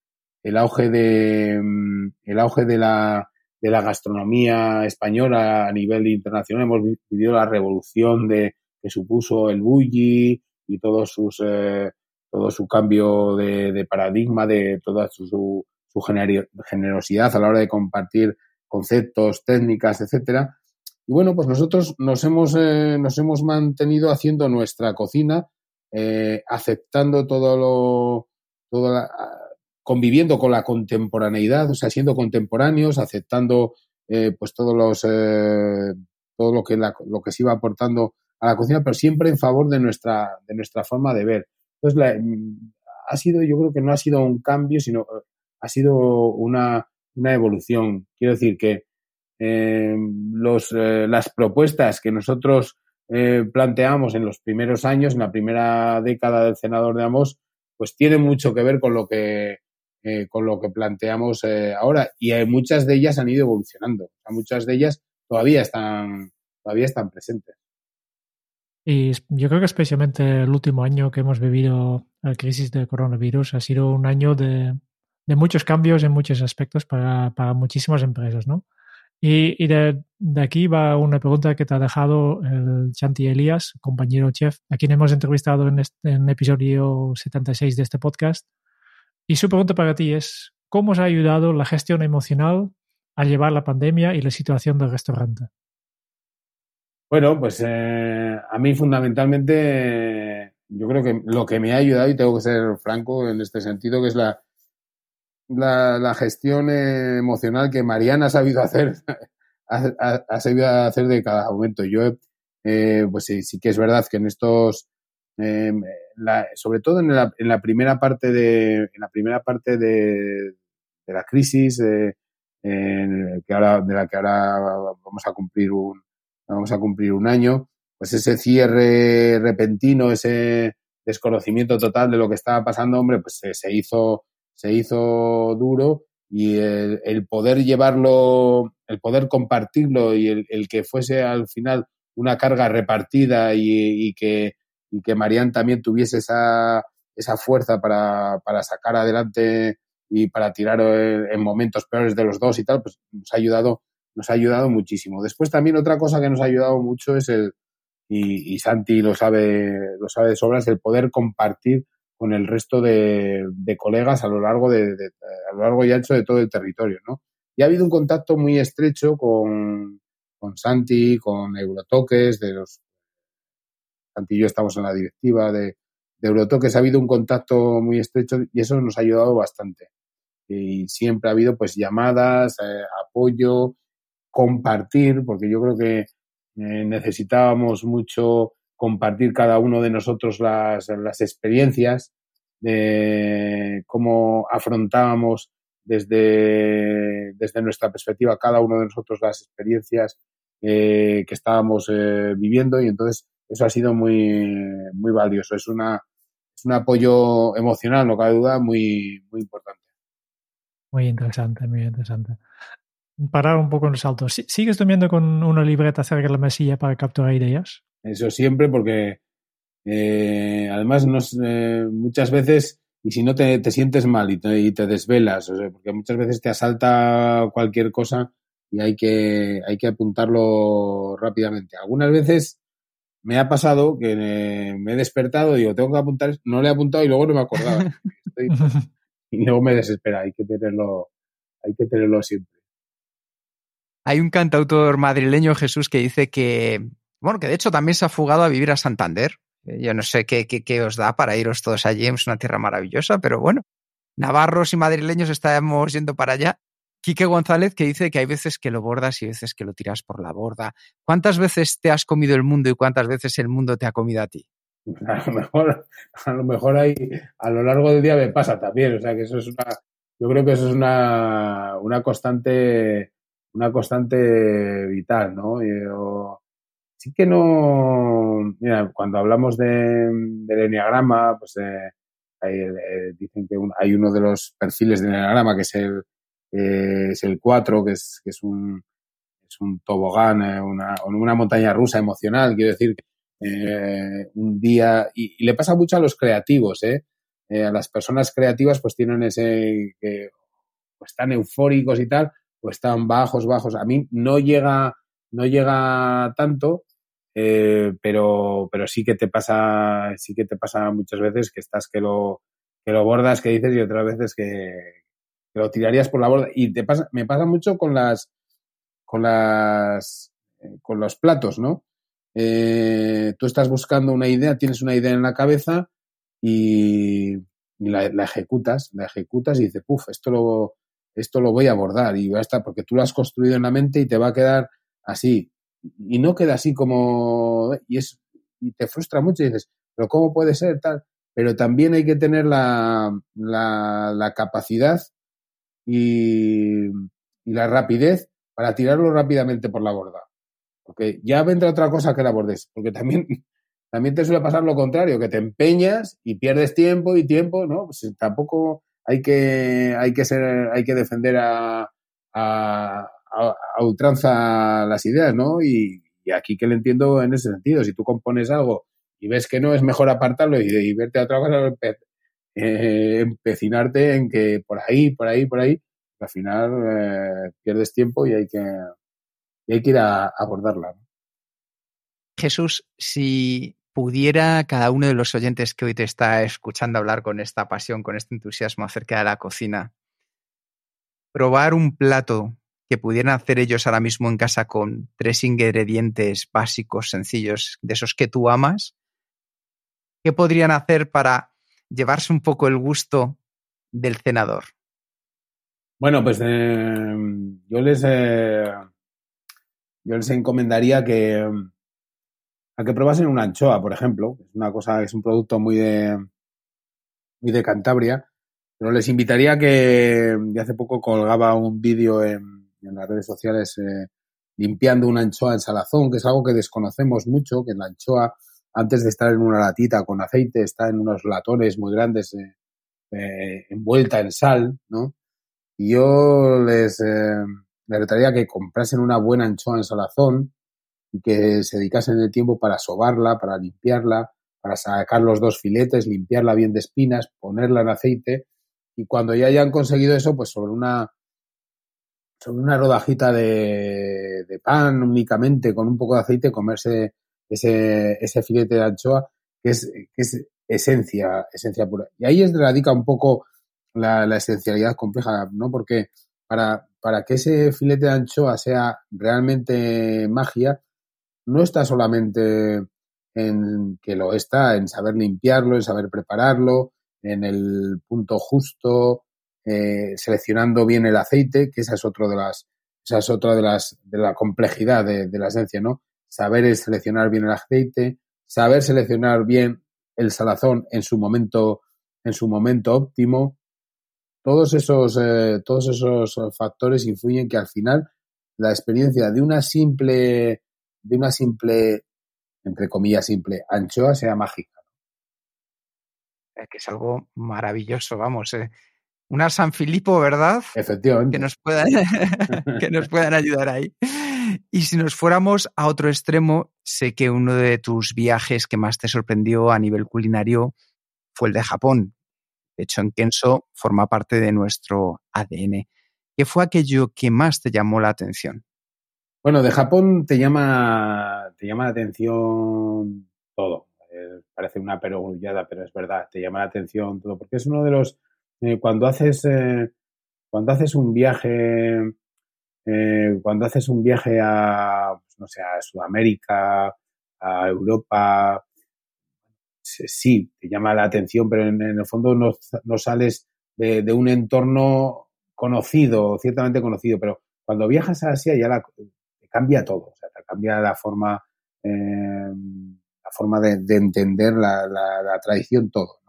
el auge de, mm, el auge de la, de la gastronomía española a nivel internacional, hemos vivido la revolución de, que supuso el bulli y todos sus, eh, todo su cambio de, paradigma, de toda su, su, generosidad a la hora de compartir conceptos, técnicas, etcétera. Y bueno, pues nosotros nos hemos, eh, nos hemos mantenido haciendo nuestra cocina, eh, aceptando todo lo, todo conviviendo con la contemporaneidad, o sea, siendo contemporáneos, aceptando pues todos los, todo lo que, lo que se iba aportando a la cocina, pero siempre en favor de nuestra, de nuestra forma de ver. Entonces, mm, ha sido, yo creo que no ha sido un cambio, sino ha sido una, una evolución. Quiero decir que eh, los, eh, las propuestas que nosotros eh, planteamos en los primeros años, en la primera década del senador de Amos, pues tienen mucho que ver con lo que, con lo que planteamos ahora. Y muchas de ellas han ido evolucionando. muchas de ellas todavía están, todavía están presentes. Y yo creo que especialmente el último año que hemos vivido la crisis del coronavirus ha sido un año de, muchos cambios en muchos aspectos para, para muchísimas empresas, ¿no? Y, de, aquí va una pregunta que te ha dejado el Chanti Elias, compañero chef, a quien hemos entrevistado en, este, en episodio 76 de este podcast. Y su pregunta para ti es, ¿cómo os ha ayudado la gestión emocional a llevar la pandemia y la situación del restaurante? Bueno, pues eh, a mí fundamentalmente yo creo que lo que me ha ayudado, y tengo que ser franco en este sentido, que es la, la, gestión emocional que Mariana ha sabido hacer, ha, sabido hacer de cada momento. Yo, eh, pues sí, sí, que es verdad que en estos, eh, sobre todo en la, en la, primera parte de, en la primera parte de, de la crisis, eh, que ahora, de la que ahora vamos a cumplir un, vamos a cumplir un año, pues ese cierre repentino, ese desconocimiento total de lo que estaba pasando, hombre, pues se, hizo, se hizo duro y el, poder llevarlo, el poder compartirlo y el, que fuese al final una carga repartida y, que, y que Marian también tuviese esa, esa fuerza para, para sacar adelante y para tirar en momentos peores de los dos y tal, pues nos ha ayudado nos ha ayudado muchísimo. Después también otra cosa que nos ha ayudado mucho es el, y, Santi lo sabe, lo sabe de sobra, es el poder compartir con el resto de, colegas a lo largo de, a lo largo y ancho de todo el territorio, ¿no? Y ha habido un contacto muy estrecho con, con Santi, con Eurotoques, de los Santi y yo estamos en la directiva de, de Eurotoques, ha habido un contacto muy estrecho y eso nos ha ayudado bastante. Y siempre ha habido pues llamadas, eh, apoyo, compartir, porque yo creo que eh, necesitábamos mucho compartir cada uno de nosotros las, las experiencias, de cómo afrontábamos desde, desde nuestra perspectiva cada uno de nosotros las experiencias eh, que estábamos eh, viviendo y entonces eso ha sido muy, muy valioso. Es, una, es un apoyo emocional, no cabe duda, muy, muy importante. Muy interesante, muy interesante parar un poco en el salto. ¿Sigues durmiendo con una libreta cerca de la mesilla para capturar ideas? Eso siempre porque eh, además eh, muchas veces, y si no te, sientes mal y te, desvelas, porque muchas veces te asalta cualquier cosa y hay que, hay que apuntarlo rápidamente. Algunas veces me ha pasado que me he despertado y digo, tengo que apuntar, no le he apuntado y luego no me acordaba. y luego me desespera, hay que tenerlo, hay que tenerlo siempre. Hay un cantautor madrileño, Jesús, que dice que, bueno, que de hecho también se ha fugado a vivir a Santander. Eh, yo no sé qué, qué, os da para iros todos allí, es una tierra maravillosa, pero bueno, navarros y madrileños estamos yendo para allá. Quique González que dice que hay veces que lo bordas y veces que lo tiras por la borda. ¿Cuántas veces te has comido el mundo y cuántas veces el mundo te ha comido a ti? A lo mejor, a lo mejor ahí, a lo largo del día me pasa también. O sea que eso es una, yo creo que eso es una, una constante una constante vital, ¿no? sí que no, mira, cuando hablamos de, del enneagrama, pues eh, eh, dicen que hay uno de los perfiles del enneagrama que es el, eh, es el 4, que es, que es un, es un tobogán, una, una montaña rusa emocional, quiero decir, un día, y, le pasa mucho a los creativos, ¿eh? a las personas creativas pues tienen ese, que pues están eufóricos y tal, están bajos, bajos. A mí no llega, no llega tanto, eh, pero, pero sí que te pasa, sí que te pasa muchas veces que estás que lo, que lo bordas, que dices, y otras veces que, lo tirarías por la borda. Y te pasa, me pasa mucho con las, con las, eh, con los platos, ¿no? Eh, tú estás buscando una idea, tienes una idea en la cabeza y, la, ejecutas, la ejecutas y dices, puf, esto lo, esto lo voy a abordar y va a estar, porque tú lo has construido en la mente y te va a quedar así. Y no queda así como, y es, y te frustra mucho y dices, pero ¿cómo puede ser tal? Pero también hay que tener la, la, la capacidad y, y la rapidez para tirarlo rápidamente por la borda. Porque ya vendrá otra cosa que la bordes, porque también, también te suele pasar lo contrario, que te empeñas y pierdes tiempo y tiempo, ¿no? Pues tampoco hay que, hay que ser, hay que defender a, a, ultranza las ideas, ¿no? Y, aquí que le entiendo en ese sentido, si tú compones algo y ves que no, es mejor apartarlo y, verte a otra cosa, eh, empecinarte en que por ahí, por ahí, por ahí, al final eh, pierdes tiempo y hay que, hay que ir a, abordarla. Jesús, si pudiera cada uno de los oyentes que hoy te está escuchando hablar con esta pasión, con este entusiasmo acerca de la cocina, probar un plato que pudieran hacer ellos ahora mismo en casa con tres ingredientes básicos, sencillos, de esos que tú amas, ¿qué podrían hacer para llevarse un poco el gusto del cenador? Bueno, pues eh, yo les eh, yo les encomendaría que a que probasen una anchoa, por ejemplo. Es una cosa, es un producto muy de muy de Cantabria. Pero les invitaría que de hace poco colgaba un vídeo en, las redes sociales eh, limpiando una anchoa en salazón, que es algo que desconocemos mucho, que la anchoa antes de estar en una latita con aceite está en unos latones muy grandes envuelta en sal, ¿no? Y yo les, eh, les retaría que comprasen una buena anchoa en salazón que se dedicasen el tiempo para sobarla, para limpiarla, para sacar los dos filetes, limpiarla bien de espinas, ponerla en aceite y cuando ya hayan conseguido eso, pues sobre una sobre una rodajita de, de pan únicamente con un poco de aceite comerse ese, ese filete de anchoa que es, que es esencia, esencia pura. Y ahí es radica un poco la, esencialidad compleja, ¿no? Porque para, para que ese filete de anchoa sea realmente magia, no está solamente en que lo está, en saber limpiarlo, en saber prepararlo, en el punto justo, eh, seleccionando bien el aceite, que esa es otra de las, esa es otra de las, de la complejidad de, la esencia, ¿no? Saber seleccionar bien el aceite, saber seleccionar bien el salazón en su momento, en su momento óptimo, todos esos, eh, todos esos factores influyen que al final la experiencia de una simple, de una simple, entre comillas, simple anchoa sea mágica. Que es algo maravilloso, vamos. Eh. Una San Filipo, ¿verdad? Efectivamente. Que nos, puedan, que nos puedan ayudar ahí. Y si nos fuéramos a otro extremo, sé que uno de tus viajes que más te sorprendió a nivel culinario fue el de Japón. De hecho, en Kenso forma parte de nuestro ADN. ¿Qué fue aquello que más te llamó la atención? Bueno, de Japón te llama, te llama la atención todo. Eh, parece una perogrullada, pero es verdad, te llama la atención todo, porque es uno de los, eh, cuando haces, eh, cuando haces un viaje, cuando haces un viaje a, pues, no sé, a Sudamérica, a Europa, sí, te llama la atención, pero en, el fondo no, sales de, un entorno conocido, ciertamente conocido, pero cuando viajas a Asia ya te cambia todo, o sea, cambia la forma, em, la forma de, entender la, tradición, todo.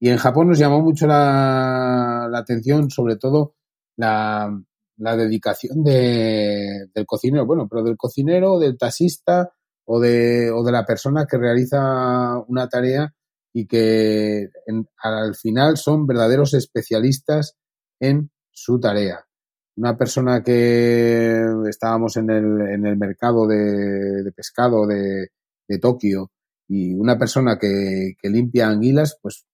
Y en Japón nos llamó mucho la, atención, sobre todo, la, dedicación del cocinero, bueno, pero del cocinero, del taxista, o de, o de la persona que realiza una tarea y que al final son verdaderos especialistas en su tarea. Una persona que estábamos en el, en el mercado de, pescado de, de, Tokio y una persona que, que limpia anguilas, pues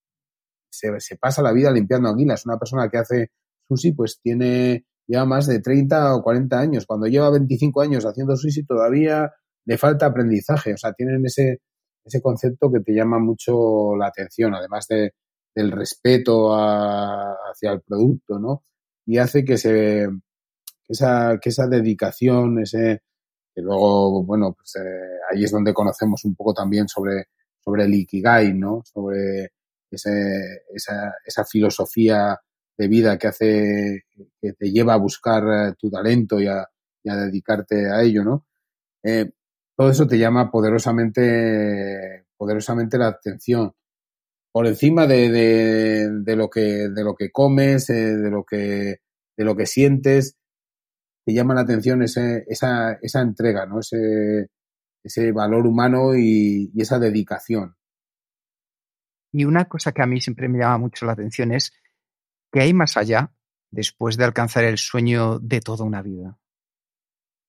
se, se, pasa la vida limpiando anguilas. Una persona que hace sushi, pues tiene ya más de 30 o 40 años. Cuando lleva 25 años haciendo sushi todavía le falta aprendizaje, o sea, tienen ese, ese concepto que te llama mucho la atención, además de, del respeto hacia el producto, ¿no? Y hace que se esa, que esa dedicación, ese que luego, bueno, pues eh, ahí es donde conocemos un poco también sobre, sobre el Ikigai, ¿no? Sobre ese, esa, esa filosofía de vida que hace, que te lleva a buscar eh, tu talento y a, y a dedicarte a ello, ¿no? Eh, todo eso te llama poderosamente, poderosamente la atención. Por encima de, de, de lo que, de lo que comes, eh, de lo que, de lo que sientes, te llama la atención ese, esa, esa entrega, ¿no? Ese, ese valor humano y, y, esa dedicación. Y una cosa que a mí siempre me llama mucho la atención es que hay más allá después de alcanzar el sueño de toda una vida.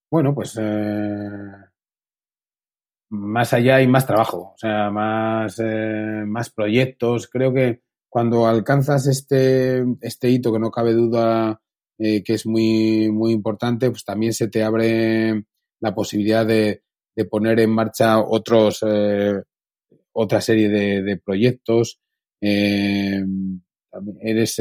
Bueno, pues eh, más allá hay más trabajo, o sea, más, eh, más proyectos. Creo que cuando alcanzas este, este hito, que no cabe duda eh, que es muy, muy importante, pues también se te abre la posibilidad de, de poner en marcha otros, eh, otra serie de, de proyectos. Eres,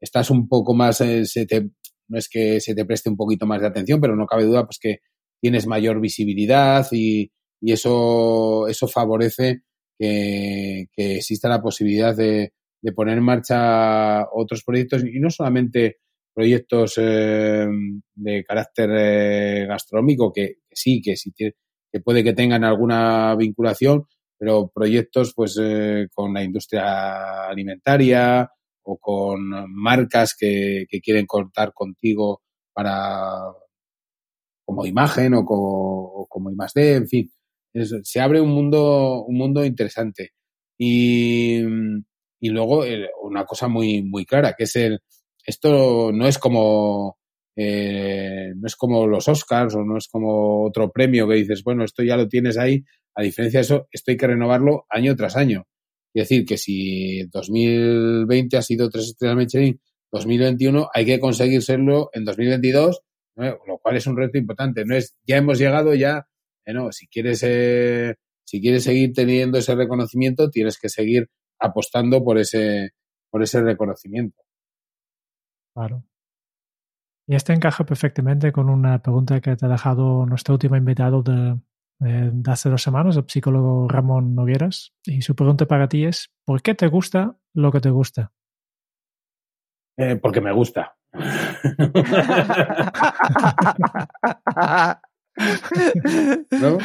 estás un poco más, se te, no es que se te preste un poquito más de atención, pero no cabe duda pues que tienes mayor visibilidad y, y eso, eso favorece que, que, exista la posibilidad de, de, poner en marcha otros proyectos y no solamente proyectos eh, de carácter eh, gastronómico, que, que, sí, que sí que puede que tengan alguna vinculación, pero proyectos pues eh, con la industria alimentaria o con marcas que, que quieren contar contigo para como imagen o, co, o como I+D, en fin, se abre un mundo un mundo interesante. Y, y luego una cosa muy muy clara que es el esto no es como eh, no es como los Oscars o no es como otro premio que dices, bueno, esto ya lo tienes ahí, a diferencia de eso, esto hay que renovarlo año tras año. Es decir, que si 2020 ha sido tres estrellas Michelin, 2021 hay que conseguir serlo en 2022, ¿no? lo cual es un reto importante. No es, ya hemos llegado, ya, eh, no, si quieres, eh, si quieres seguir teniendo ese reconocimiento, tienes que seguir apostando por ese, por ese reconocimiento. Claro. Y este encaja perfectamente con una pregunta que te ha dejado nuestro último invitado de, de, hace dos semanas, el psicólogo Ramón Nogueras. Y su pregunta para ti es, ¿por qué te gusta lo que te gusta? Eh, porque me gusta. ¿No?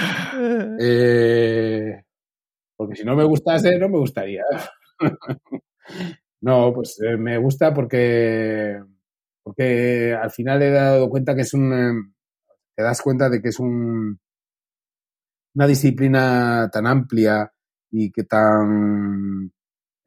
Eh, porque si no me gustase, no me gustaría. no, pues eh, me gusta porque porque al final he dado cuenta que es un, te das cuenta de que es un, una disciplina tan amplia y que tan,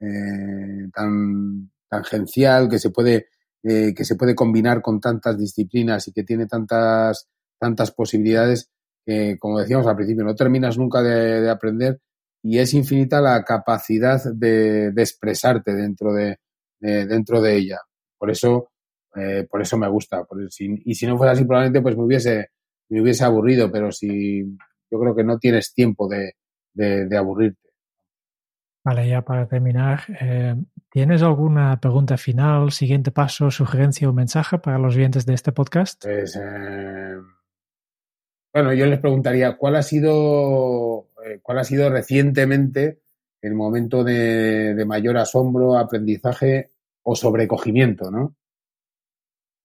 eh, tan tangencial, que se puede, eh, que se puede combinar con tantas disciplinas y que tiene tantas, tantas posibilidades que, como decíamos al principio, no terminas nunca de, de aprender y es infinita la capacidad de, expresarte dentro de, de, dentro de ella. Por eso, eh, por eso me gusta. Por, y si no fuera así, probablemente pues me hubiese, me hubiese aburrido, pero si yo creo que no tienes tiempo de, de aburrirte. Vale, ya para terminar, eh, ¿tienes alguna pregunta final, siguiente paso, sugerencia o mensaje para los oyentes de este podcast? Pues, eh, bueno, yo les preguntaría, ¿cuál ha sido, eh, cuál ha sido recientemente el momento de, de mayor asombro, aprendizaje o sobrecogimiento, ¿no?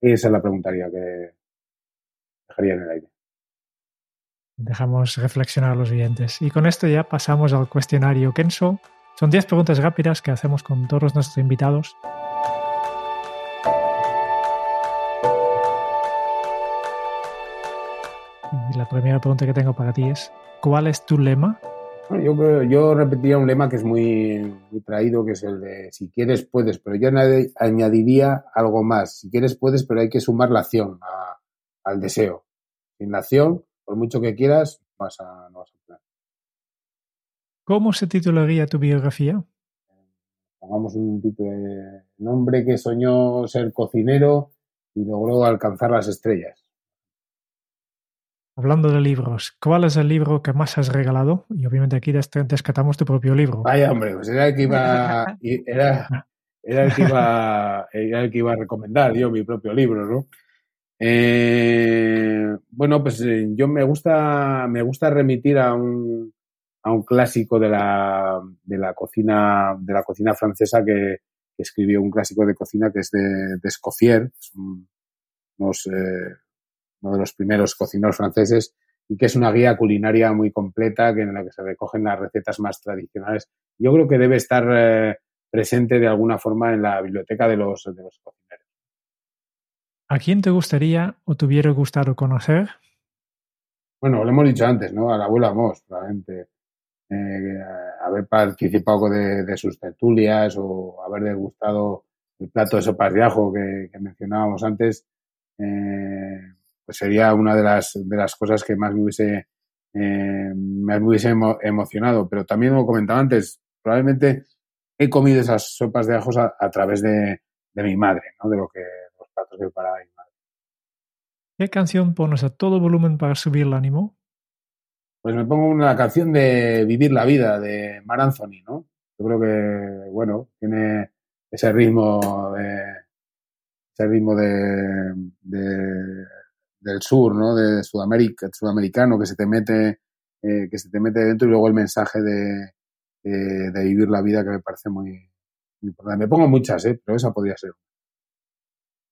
Esa es la preguntaría que dejaría en el aire. Dejamos reflexionar a los oyentes. Y con esto ya pasamos al cuestionario Kenso. Son 10 preguntas rápidas que hacemos con todos nuestros invitados. La primera pregunta que tengo para ti es, ¿cuál es tu lema? Yo, repetiría un lema que es muy, muy, traído, que es el de si quieres, puedes, pero yo añadiría algo más. Si quieres, puedes, pero hay que sumar la acción al deseo. Sin la acción, por mucho que quieras, no vas a. ¿Cómo se titularía tu biografía? Pongamos un título de hombre que soñó ser cocinero y logró alcanzar las estrellas. Hablando de libros, ¿cuál es el libro que más has regalado? Y obviamente aquí descatamos tu propio libro. Vaya, hombre, pues era el que iba, era, era el que iba, era el que iba a recomendar yo mi propio libro, ¿no? Eh, bueno, pues eh, yo me gusta, me gusta remitir a un, a un clásico de la, de la cocina, de la cocina francesa que, escribió un clásico de cocina que es de, de Escoffier, es unos, eh, uno de los primeros cocineros franceses y que es una guía culinaria muy completa que en la que se recogen las recetas más tradicionales. Yo creo que debe estar eh, presente de alguna forma en la biblioteca de los, de los cocineros. ¿A quién te gustaría o te hubiera gustado conocer? Bueno, lo hemos dicho antes, ¿no? A la abuela Moss, probablemente. Eh, haber participado de, sus tertulias o haber degustado el plato de sopas de ajo que, mencionábamos antes, eh, pues sería una de las, de las cosas que más me hubiese, eh, me hubiese emocionado. Pero también, como comentaba antes, probablemente he comido esas sopas de ajos a, través de, de, mi madre, ¿no? de lo que los platos que preparaba mi madre. ¿Qué canción pones a todo volumen para subir el ánimo? Pues me pongo una canción de Vivir la Vida de Mar Anthony, ¿no? Yo creo que, bueno, tiene ese ritmo de, ese ritmo de, del sur, ¿no? De Sudamérica, sudamericano que se te mete, eh, que se te mete dentro y luego el mensaje de, de, vivir la vida que me parece muy, muy, importante. Me pongo muchas, ¿eh? Pero esa podría ser.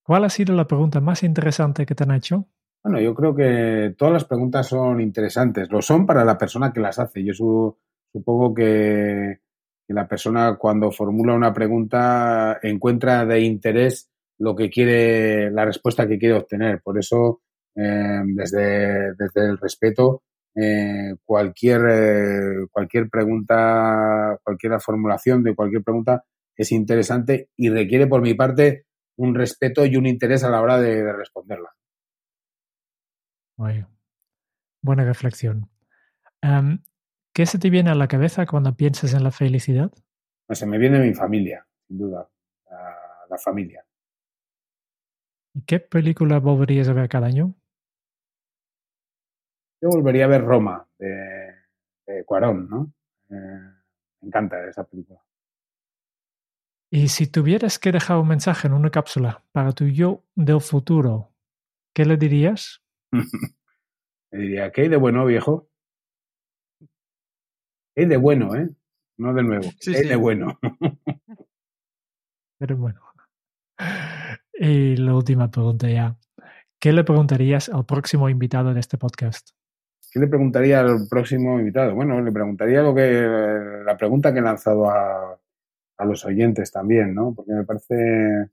¿Cuál ha sido la pregunta más interesante que te han hecho? Bueno, yo creo que todas las preguntas son interesantes. Lo son para la persona que las hace. Yo supongo que, la persona cuando formula una pregunta encuentra de interés lo que quiere, la respuesta que quiere obtener. Por eso, eh, desde, desde el respeto, eh, cualquier, eh, cualquier pregunta, cualquier formulación de cualquier pregunta es interesante y requiere por mi parte un respeto y un interés a la hora de responderla buena reflexión. Em, ¿Qué se te viene a la cabeza cuando piensas en la felicidad? Pues se me viene mi familia, sin duda, la, familia. ¿Y qué película volverías a ver cada año? Yo volvería a ver Roma, de, Cuarón, ¿no? Eh, me encanta esa película. Y si tuvieras que dejar un mensaje en una cápsula para tu yo del futuro, ¿qué le dirías? Me diría, ¿qué hay de bueno, viejo? ¿Qué hay de bueno, eh? No de nuevo. ¿Qué hay de bueno? Pero bueno. Y la última pregunta ya. ¿Qué le preguntarías al próximo invitado de este podcast? ¿Qué le preguntaría al próximo invitado? Bueno, le preguntaría lo que la pregunta que he lanzado a, a los oyentes también, ¿no? Porque me parece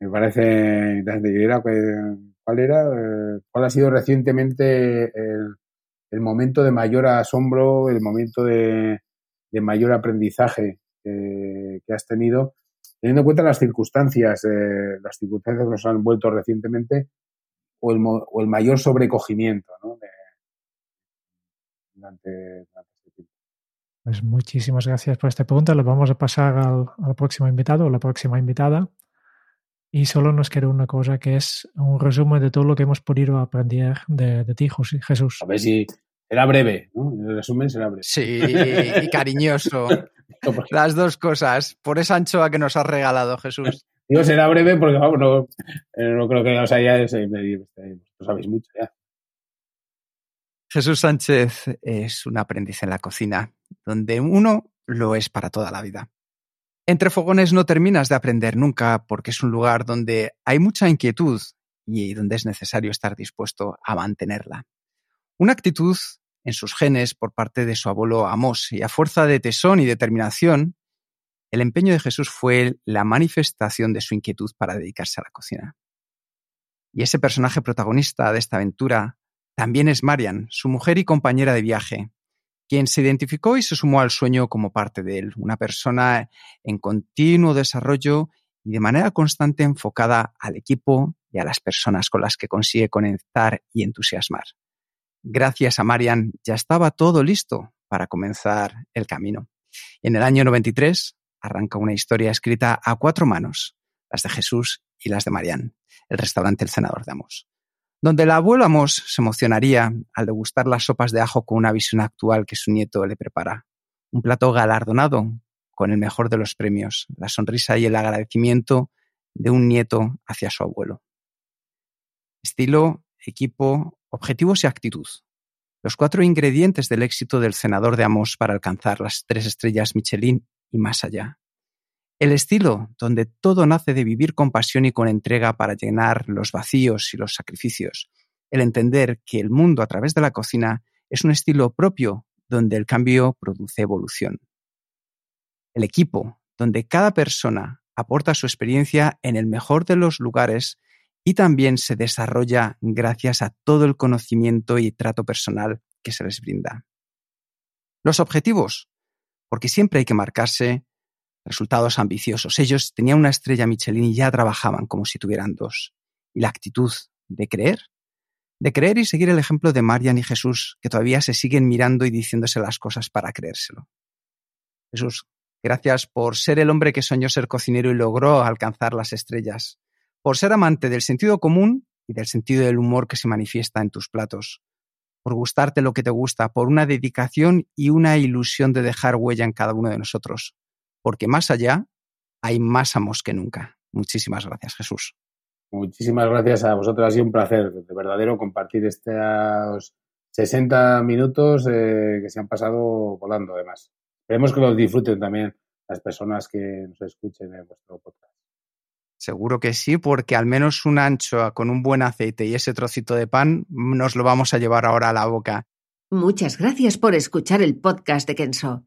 me parece interesante. Era que ¿Cuál era? Eh, ¿Cuál ha sido recientemente el, momento de mayor asombro, el momento de, mayor aprendizaje que, has tenido, teniendo en cuenta las circunstancias, eh, las circunstancias que nos han vuelto recientemente, o el, mayor sobrecogimiento durante, este tiempo? Pues muchísimas gracias por esta pregunta. Lo vamos a pasar al, al próximo invitado o la próxima invitada. Y solo nos queda una cosa que es un resumen de todo lo que hemos podido aprender de, ti, Jesús. A ver si será breve, ¿no? El resumen será breve. Sí, y cariñoso. Las dos cosas. Por esa anchoa que nos has regalado, Jesús. Digo, será breve porque, vamos, no, eh, no creo que os hayáis, lo sabéis mucho ya. Jesús Sánchez es un aprendiz en la cocina, donde uno lo es para toda la vida. Entre fogones no terminas de aprender nunca porque es un lugar donde hay mucha inquietud y donde es necesario estar dispuesto a mantenerla. Una actitud en sus genes por parte de su abuelo Amos y a fuerza de tesón y determinación, el empeño de Jesús fue la manifestación de su inquietud para dedicarse a la cocina. Y ese personaje protagonista de esta aventura también es Marian, su mujer y compañera de viaje, quien se identificó y se sumó al sueño como parte de él, una persona en continuo desarrollo y de manera constante enfocada al equipo y a las personas con las que consigue conectar y entusiasmar. Gracias a Marian ya estaba todo listo para comenzar el camino. En el año 93 arranca una historia escrita a cuatro manos, las de Jesús y las de Marian, el restaurante El Senador de Amos. Donde el abuelo Amos se emocionaría al degustar las sopas de ajo con una visión actual que su nieto le prepara. Un plato galardonado con el mejor de los premios, la sonrisa y el agradecimiento de un nieto hacia su abuelo. Estilo, equipo, objetivos y actitud. Los cuatro ingredientes del éxito del senador de Amos para alcanzar las tres estrellas Michelin y más allá. El estilo, donde todo nace de vivir con pasión y con entrega para llenar los vacíos y los sacrificios. El entender que el mundo a través de la cocina es un estilo propio donde el cambio produce evolución. El equipo, donde cada persona aporta su experiencia en el mejor de los lugares y también se desarrolla gracias a todo el conocimiento y trato personal que se les brinda. Los objetivos, porque siempre hay que marcarse resultados ambiciosos. Ellos tenían una estrella Michelin y ya trabajaban como si tuvieran dos. Y la actitud de creer, de creer y seguir el ejemplo de Marian y Jesús, que todavía se siguen mirando y diciéndose las cosas para creérselo. Jesús, gracias por ser el hombre que soñó ser cocinero y logró alcanzar las estrellas, por ser amante del sentido común y del sentido del humor que se manifiesta en tus platos, por gustarte lo que te gusta, por una dedicación y una ilusión de dejar huella en cada uno de nosotros porque más allá hay más amos que nunca. Muchísimas gracias, Jesús. Muchísimas gracias a vosotros. Ha sido un placer, de verdadero, compartir estos 60 minutos eh, que se han pasado volando, además. Esperemos que los disfruten también las personas que nos escuchen en vuestro podcast. Seguro que sí, porque al menos una anchoa con un buen aceite y ese trocito de pan nos lo vamos a llevar ahora a la boca. Muchas gracias por escuchar el podcast de Kenso.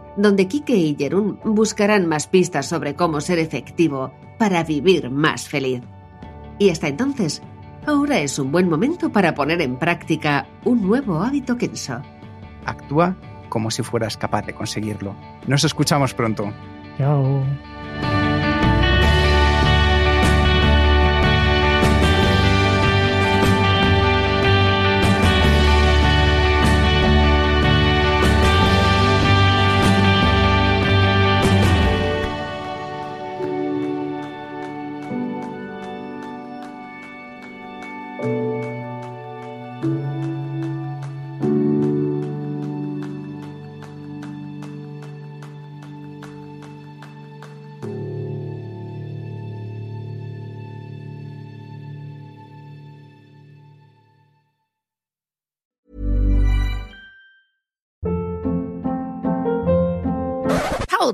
donde Kike y Jerún buscarán más pistas sobre cómo ser efectivo para vivir más feliz. Y hasta entonces, ahora es un buen momento para poner en práctica un nuevo hábito Kenso. Actúa como si fueras capaz de conseguirlo. Nos escuchamos pronto. Chao.